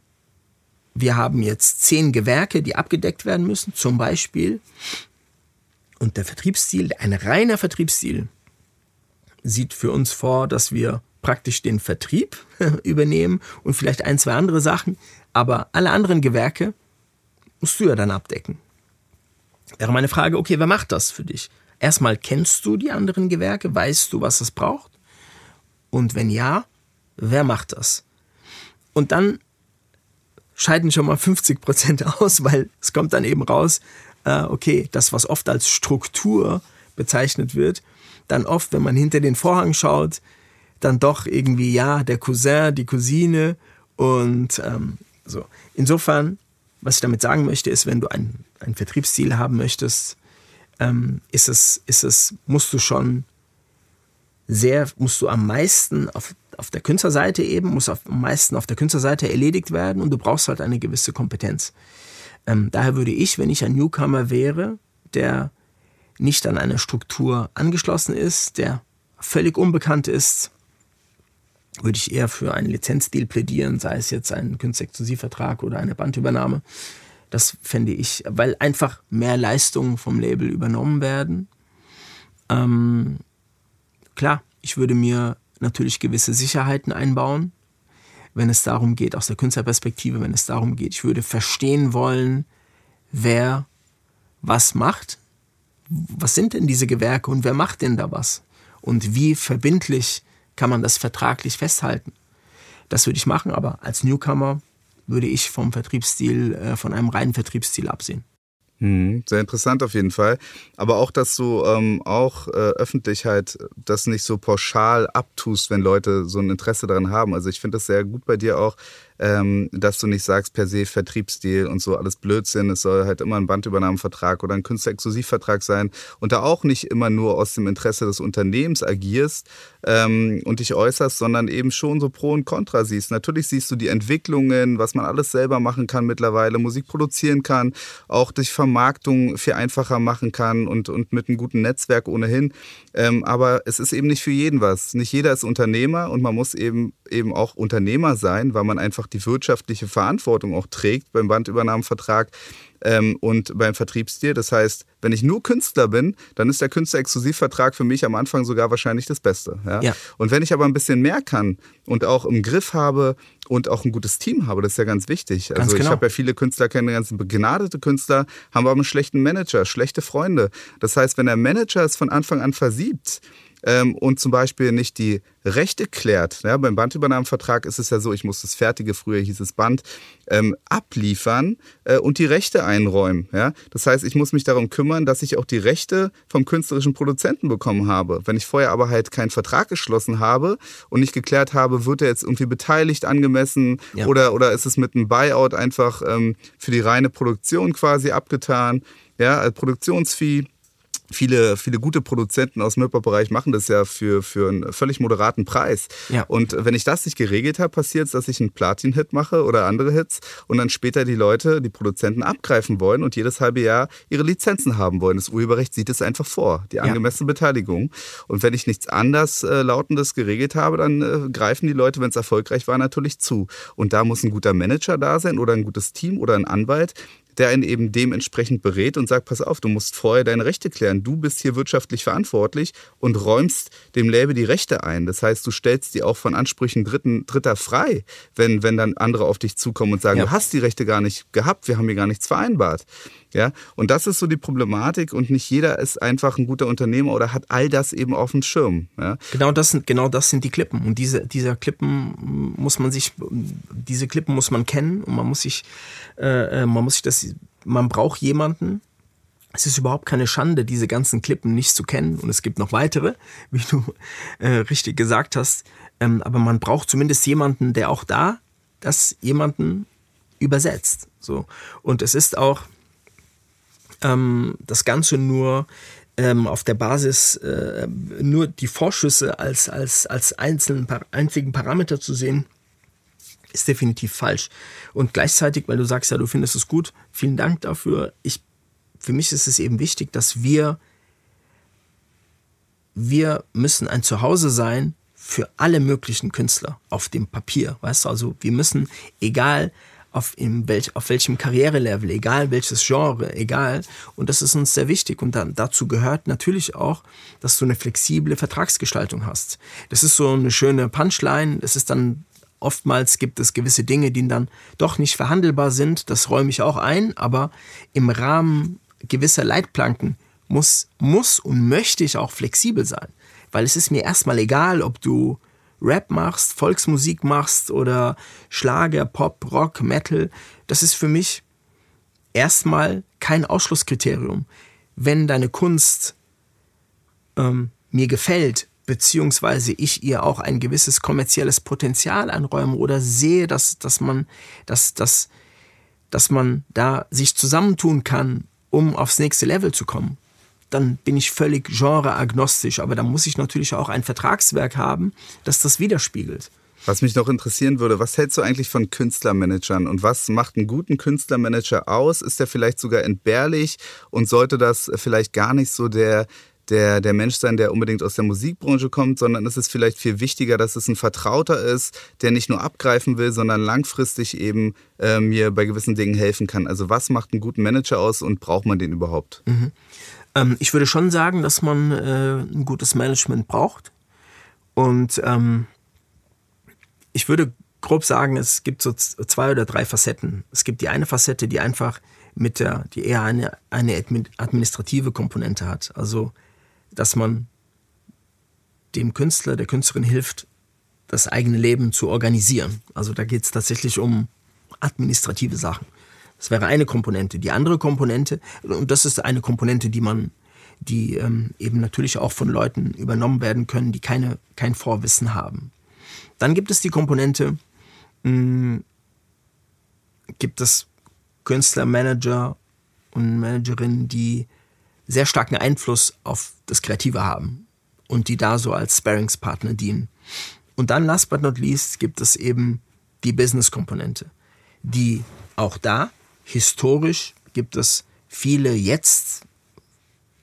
Wir haben jetzt zehn Gewerke, die abgedeckt werden müssen, zum Beispiel. Und der Vertriebsstil, ein reiner Vertriebsstil, sieht für uns vor, dass wir praktisch den Vertrieb übernehmen und vielleicht ein, zwei andere Sachen, aber alle anderen Gewerke musst du ja dann abdecken. Wäre meine Frage, okay, wer macht das für dich? Erstmal kennst du die anderen Gewerke, weißt du, was es braucht? Und wenn ja, wer macht das? Und dann scheiden schon mal 50 Prozent aus, weil es kommt dann eben raus, äh, okay, das, was oft als Struktur bezeichnet wird, dann oft, wenn man hinter den Vorhang schaut, dann doch irgendwie, ja, der Cousin, die Cousine und ähm, so. Insofern, was ich damit sagen möchte, ist, wenn du ein, ein Vertriebsziel haben möchtest, ähm, ist es, ist es, musst du schon sehr, musst du am meisten auf, auf der Künstlerseite eben, muss am meisten auf der Künstlerseite erledigt werden und du brauchst halt eine gewisse Kompetenz. Ähm, daher würde ich, wenn ich ein Newcomer wäre, der nicht an eine Struktur angeschlossen ist, der völlig unbekannt ist, würde ich eher für einen Lizenzdeal plädieren, sei es jetzt ein Künstlerexklusivvertrag oder eine Bandübernahme. Das fände ich, weil einfach mehr Leistungen vom Label übernommen werden. Ähm, klar, ich würde mir natürlich gewisse Sicherheiten einbauen, wenn es darum geht, aus der Künstlerperspektive, wenn es darum geht, ich würde verstehen wollen, wer was macht. Was sind denn diese Gewerke und wer macht denn da was? Und wie verbindlich kann man das vertraglich festhalten? Das würde ich machen, aber als Newcomer würde ich vom Vertriebsstil, äh, von einem reinen Vertriebsstil absehen. Hm, sehr interessant auf jeden Fall. Aber auch, dass du ähm, auch äh, öffentlich halt das nicht so pauschal abtust, wenn Leute so ein Interesse daran haben. Also ich finde das sehr gut bei dir auch, ähm, dass du nicht sagst per se Vertriebsstil und so alles Blödsinn. Es soll halt immer ein Bandübernahmevertrag oder ein Künstlerexklusivvertrag sein und da auch nicht immer nur aus dem Interesse des Unternehmens agierst ähm, und dich äußerst, sondern eben schon so Pro und Contra siehst. Natürlich siehst du die Entwicklungen, was man alles selber machen kann mittlerweile, Musik produzieren kann, auch durch Vermarktung viel einfacher machen kann und, und mit einem guten Netzwerk ohnehin. Ähm, aber es ist eben nicht für jeden was. Nicht jeder ist Unternehmer und man muss eben, eben auch Unternehmer sein, weil man einfach einfach die wirtschaftliche Verantwortung auch trägt beim Bandübernahmevertrag ähm, und beim Vertriebsstil. Das heißt, wenn ich nur Künstler bin, dann ist der Künstlerexklusivvertrag für mich am Anfang sogar wahrscheinlich das Beste. Ja? ja? Und wenn ich aber ein bisschen mehr kann und auch im Griff habe und auch ein gutes Team habe, das ist ja ganz wichtig. Ganz also genau. ich habe ja viele Künstler kennen, ganz begnadete Künstler, haben aber einen schlechten Manager, schlechte Freunde. Das heißt, wenn der Manager es von Anfang an versiebt, ähm, und zum Beispiel nicht die Rechte klärt. Ja, beim Bandübernahmevertrag ist es ja so, ich muss das fertige, früher hieß es Band, ähm, abliefern äh, und die Rechte einräumen. Ja? Das heißt, ich muss mich darum kümmern, dass ich auch die Rechte vom künstlerischen Produzenten bekommen habe. Wenn ich vorher aber halt keinen Vertrag geschlossen habe und nicht geklärt habe, wird er jetzt irgendwie beteiligt, angemessen ja. oder, oder ist es mit einem Buyout einfach ähm, für die reine Produktion quasi abgetan, ja, als Produktionsvieh viele, viele gute Produzenten aus dem Hip-Hop-Bereich machen das ja für, für einen völlig moderaten Preis. Ja. Und wenn ich das nicht geregelt habe, passiert es, dass ich einen Platin-Hit mache oder andere Hits und dann später die Leute, die Produzenten abgreifen wollen und jedes halbe Jahr ihre Lizenzen haben wollen. Das Urheberrecht sieht es einfach vor, die angemessene ja. Beteiligung. Und wenn ich nichts anders äh, Lautendes geregelt habe, dann äh, greifen die Leute, wenn es erfolgreich war, natürlich zu. Und da muss ein guter Manager da sein oder ein gutes Team oder ein Anwalt, der einen eben dementsprechend berät und sagt, pass auf, du musst vorher deine Rechte klären. Du bist hier wirtschaftlich verantwortlich und räumst dem Label die Rechte ein. Das heißt, du stellst die auch von Ansprüchen Dritten, Dritter frei, wenn, wenn dann andere auf dich zukommen und sagen, ja. du hast die Rechte gar nicht gehabt, wir haben hier gar nichts vereinbart. Ja, und das ist so die Problematik und nicht jeder ist einfach ein guter Unternehmer oder hat all das eben auf dem Schirm. Ja. Genau das sind, genau das sind die Klippen und diese, dieser Klippen muss man sich, diese Klippen muss man kennen und man muss sich, äh, äh man muss sich das, man braucht jemanden, es ist überhaupt keine Schande, diese ganzen Klippen nicht zu kennen. Und es gibt noch weitere, wie du äh, richtig gesagt hast. Ähm, aber man braucht zumindest jemanden, der auch da das jemanden übersetzt. So. Und es ist auch, ähm, das Ganze nur ähm, auf der Basis äh, nur die Vorschüsse als, als, als einzelnen, einzigen Parameter zu sehen, ist definitiv falsch. Und gleichzeitig, weil du sagst ja, du findest es gut, vielen Dank dafür. Ich, für mich ist es eben wichtig, dass wir, wir müssen ein Zuhause sein für alle möglichen Künstler auf dem Papier. Weißt du, also wir müssen, egal auf, in welch, auf welchem Karrierelevel, egal welches Genre, egal. Und das ist uns sehr wichtig. Und dann, dazu gehört natürlich auch, dass du eine flexible Vertragsgestaltung hast. Das ist so eine schöne Punchline. Es ist dann oftmals gibt es gewisse Dinge, die dann doch nicht verhandelbar sind. Das räume ich auch ein. Aber im Rahmen gewisser Leitplanken muss, muss und möchte ich auch flexibel sein. Weil es ist mir erstmal egal, ob du Rap machst, Volksmusik machst oder Schlager, Pop, Rock, Metal, das ist für mich erstmal kein Ausschlusskriterium. Wenn deine Kunst ähm, mir gefällt, beziehungsweise ich ihr auch ein gewisses kommerzielles Potenzial anräume oder sehe, dass, dass, man, dass, dass, dass man da sich zusammentun kann, um aufs nächste Level zu kommen, dann bin ich völlig genreagnostisch. Aber da muss ich natürlich auch ein Vertragswerk haben, das das widerspiegelt. Was mich noch interessieren würde, was hältst du eigentlich von Künstlermanagern und was macht einen guten Künstlermanager aus? Ist der vielleicht sogar entbehrlich und sollte das vielleicht gar nicht so der, der, der Mensch sein, der unbedingt aus der Musikbranche kommt, sondern ist es vielleicht viel wichtiger, dass es ein Vertrauter ist, der nicht nur abgreifen will, sondern langfristig eben äh, mir bei gewissen Dingen helfen kann. Also was macht einen guten Manager aus und braucht man den überhaupt? Mhm. Ähm, ich würde schon sagen, dass man äh, ein gutes Management braucht. Und ähm, ich würde grob sagen, es gibt so zwei oder drei Facetten. Es gibt die eine Facette, die einfach mit der, die eher eine, eine administrative Komponente hat. Also, dass man dem Künstler, der Künstlerin hilft, das eigene Leben zu organisieren. Also da geht es tatsächlich um administrative Sachen. Das wäre eine Komponente. Die andere Komponente, und das ist eine Komponente, die man, die ähm, eben natürlich auch von Leuten übernommen werden können, die keine, kein Vorwissen haben. Dann gibt es die Komponente, mh, hm, gibt es Künstler, Manager und Managerinnen, die sehr starken Einfluss auf das Kreative haben und die da so als Sparringspartner dienen. Und dann, last but not least, gibt es eben die Business-Komponente, die auch da historisch gibt es viele jetzt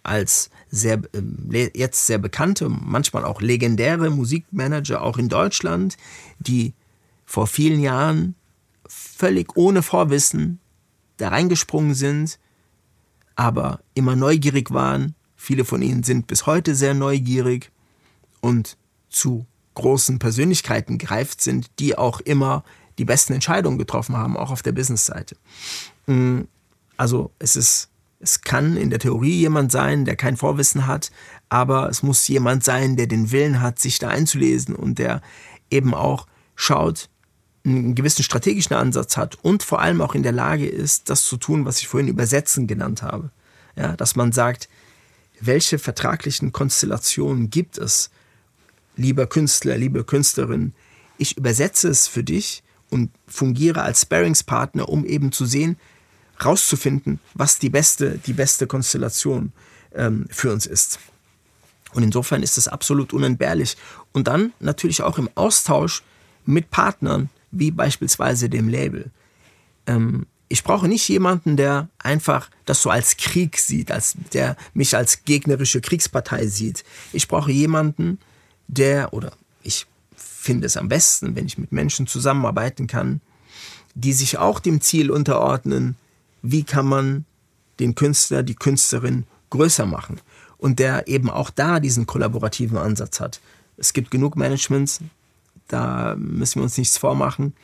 als sehr, äh, jetzt sehr bekannte, manchmal auch legendäre Musikmanager, auch in Deutschland, die vor vielen Jahren völlig ohne Vorwissen da reingesprungen sind, aber immer neugierig waren. Viele von ihnen sind bis heute sehr neugierig und zu großen Persönlichkeiten gereift sind, die auch immer die besten Entscheidungen getroffen haben, auch auf der Businessseite. Mm, also es ist, es kann in der Theorie jemand sein, der kein Vorwissen hat, aber es muss jemand sein, der den Willen hat, sich da einzulesen und der eben auch schaut, einen gewissen strategischen Ansatz hat und vor allem auch in der Lage ist, das zu tun, was ich vorhin übersetzen genannt habe. Ja, dass man sagt, welche vertraglichen Konstellationen gibt es, lieber Künstler, liebe Künstlerin, ich übersetze es für dich und fungiere als Sparringspartner, um eben zu sehen, rauszufinden, was die beste, die beste Konstellation ähm, für uns ist. Und insofern ist es absolut unentbehrlich. Und dann natürlich auch im Austausch mit Partnern, wie beispielsweise dem Label. Ähm, ich brauche nicht jemanden, der einfach das so als Krieg sieht, als der mich als gegnerische Kriegspartei sieht. Ich brauche jemanden, der, oder ich finde es am besten, wenn ich mit Menschen zusammenarbeiten kann, die sich auch dem Ziel unterordnen, wie kann man den Künstler, die Künstlerin größer machen und der eben auch da diesen kollaborativen Ansatz hat. Es gibt genug Managements, da müssen wir uns nichts vormachen.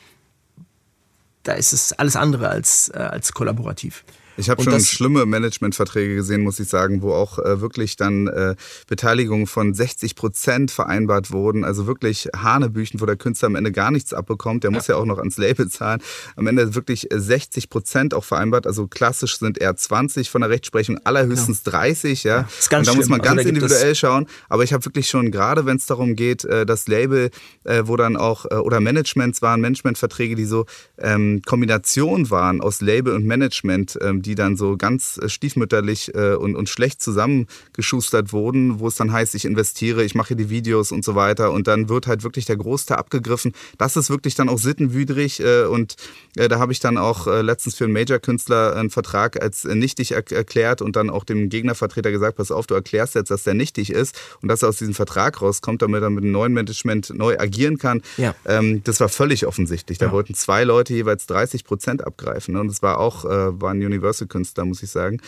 Da ist es alles andere als, äh, als kollaborativ. Ich habe schon schlimme Managementverträge gesehen, muss ich sagen, wo auch äh, wirklich dann äh, Beteiligungen von 60 Prozent vereinbart wurden. Also wirklich Hanebüchen, wo der Künstler am Ende gar nichts abbekommt. Der ja. muss ja auch noch ans Label zahlen. Am Ende wirklich 60 äh, Prozent auch vereinbart. Also klassisch sind eher 20 von der Rechtsprechung, allerhöchstens ja. 30. Ja. ja. Ist ganz Und da schlimm. muss man also ganz also, individuell schauen. Aber ich habe wirklich schon, gerade wenn es darum geht, äh, das Label, äh, wo dann auch, äh, oder Managements waren, Managementverträge, die so ähm, Kombination waren aus Label und Management, ähm, die dann so ganz äh, stiefmütterlich äh, und, und schlecht zusammengeschustert wurden, wo es dann heißt, ich investiere, ich mache die Videos und so weiter und dann wird halt wirklich der Großteil abgegriffen. Das ist wirklich dann auch sittenwidrig äh, und da habe ich dann auch letztens für einen Major-Künstler einen Vertrag als nichtig er erklärt und dann auch dem Gegnervertreter gesagt, pass auf, du erklärst jetzt, dass der nichtig ist und dass er aus diesem Vertrag rauskommt, damit er mit dem neuen Management neu agieren kann. Ja. Ähm, das war völlig offensichtlich. Da ja. wollten zwei Leute jeweils 30 Prozent abgreifen ne? und es war auch, äh, war ein Universal-Künstler, muss ich sagen.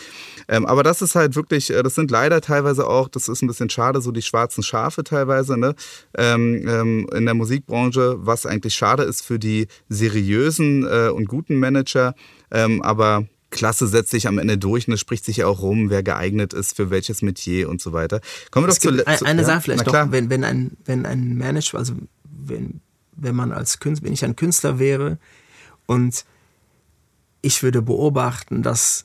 Ähm, aber das ist halt wirklich, äh, das sind leider teilweise auch, das ist ein bisschen schade, so die schwarzen Schafe teilweise ne? Ähm, ähm, in der Musikbranche, was eigentlich schade ist für die seriösen äh, und guten Manager. Ähm, aber Klasse setzt sich am Ende durch und es spricht sich ja auch rum, wer geeignet ist für welches Metier und so weiter. Kommen wir doch zu, zu eine ja, Sache vielleicht noch, wenn, wenn ein wenn ein Manager, also wenn wenn man als Künstler, wenn ich ein Künstler wäre und ich würde beobachten, dass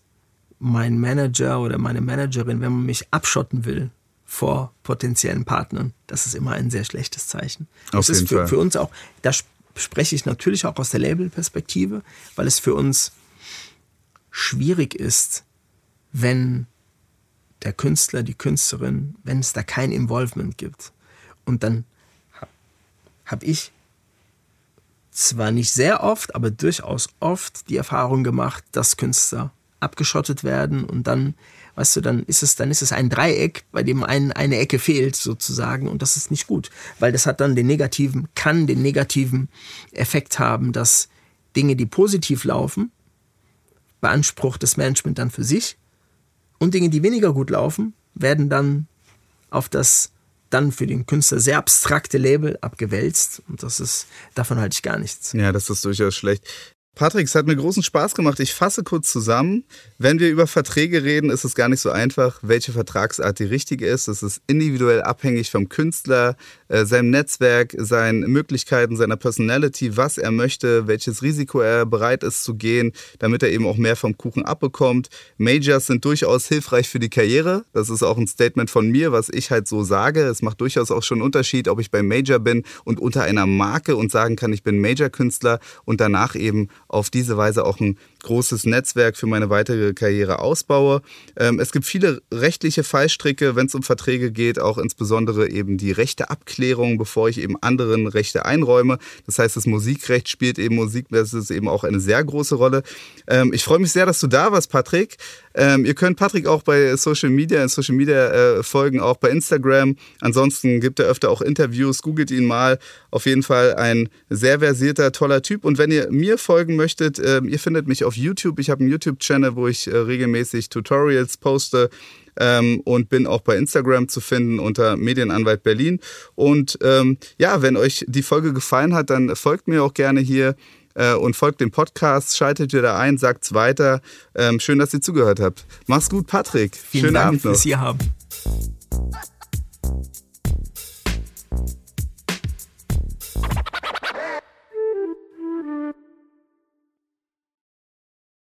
mein Manager oder meine Managerin, wenn man mich abschotten will vor potenziellen Partnern, das ist immer ein sehr schlechtes Zeichen. Auf das ist für, für, uns auch, da spreche ich natürlich auch aus der Labelperspektive, weil es für uns schwierig ist, wenn der Künstler, die Künstlerin, wenn es da kein Involvement gibt. Und dann habe ich zwar nicht sehr oft, aber durchaus oft die Erfahrung gemacht, dass Künstler abgeschottet werden und dann, weißt du, dann ist es, dann ist es ein Dreieck, bei dem ein, eine Ecke fehlt sozusagen und das ist nicht gut, weil das hat dann den negativen, kann den negativen Effekt haben, dass Dinge, die positiv laufen, beansprucht das Management dann für sich und Dinge, die weniger gut laufen, werden dann auf das dann für den Künstler sehr abstrakte Label abgewälzt. Und das ist, davon halte ich gar nichts. Ja, das ist durchaus schlecht. Patrick, es hat mir großen Spaß gemacht. Ich fasse kurz zusammen. Wenn wir über Verträge reden, ist es gar nicht so einfach, welche Vertragsart die richtige ist. Es ist individuell abhängig vom Künstler, äh, seinem Netzwerk, seinen Möglichkeiten, seiner Personality, was er möchte, welches Risiko er bereit ist zu gehen, damit er eben auch mehr vom Kuchen abbekommt. Majors sind durchaus hilfreich für die Karriere. Das ist auch ein Statement von mir, was ich halt so sage. Es macht durchaus auch schon einen Unterschied, ob ich beim Major bin und unter einer Marke und sagen kann, ich bin Major-Künstler und danach eben auf diese Weise auch ein großes Netzwerk für meine weitere Karriere ausbaue. Ähm, es gibt viele rechtliche Fallstricke, wenn es um Verträge geht, auch insbesondere eben die Rechteabklärung, bevor ich eben anderen Rechte einräume. Das heißt, das Musikrecht spielt eben Musik, das ist eben auch eine sehr große Rolle. Ähm, ich freue mich sehr, dass du da warst, Patrick. Ähm, ihr könnt Patrick auch bei Social Media, in Social Media äh, folgen, auch bei Instagram. Ansonsten gibt er öfter auch Interviews, googelt ihn mal. Auf jeden Fall ein sehr versierter, toller Typ. Und wenn ihr mir folgen möchtet, äh, ihr findet mich auf YouTube. Ich habe einen YouTube-Channel, wo ich äh, regelmäßig Tutorials poste. Ähm, und bin auch bei Instagram zu finden unter Medienanwalt Berlin. Und ähm, ja, wenn euch die Folge gefallen hat, dann folgt mir auch gerne hier äh, und folgt dem Podcast, schaltet wieder ein, sagt's weiter. Ähm, schön, dass ihr zugehört habt. Mach's gut, Patrick. Vielen Schönen Dank Abend noch. fürs Hier haben.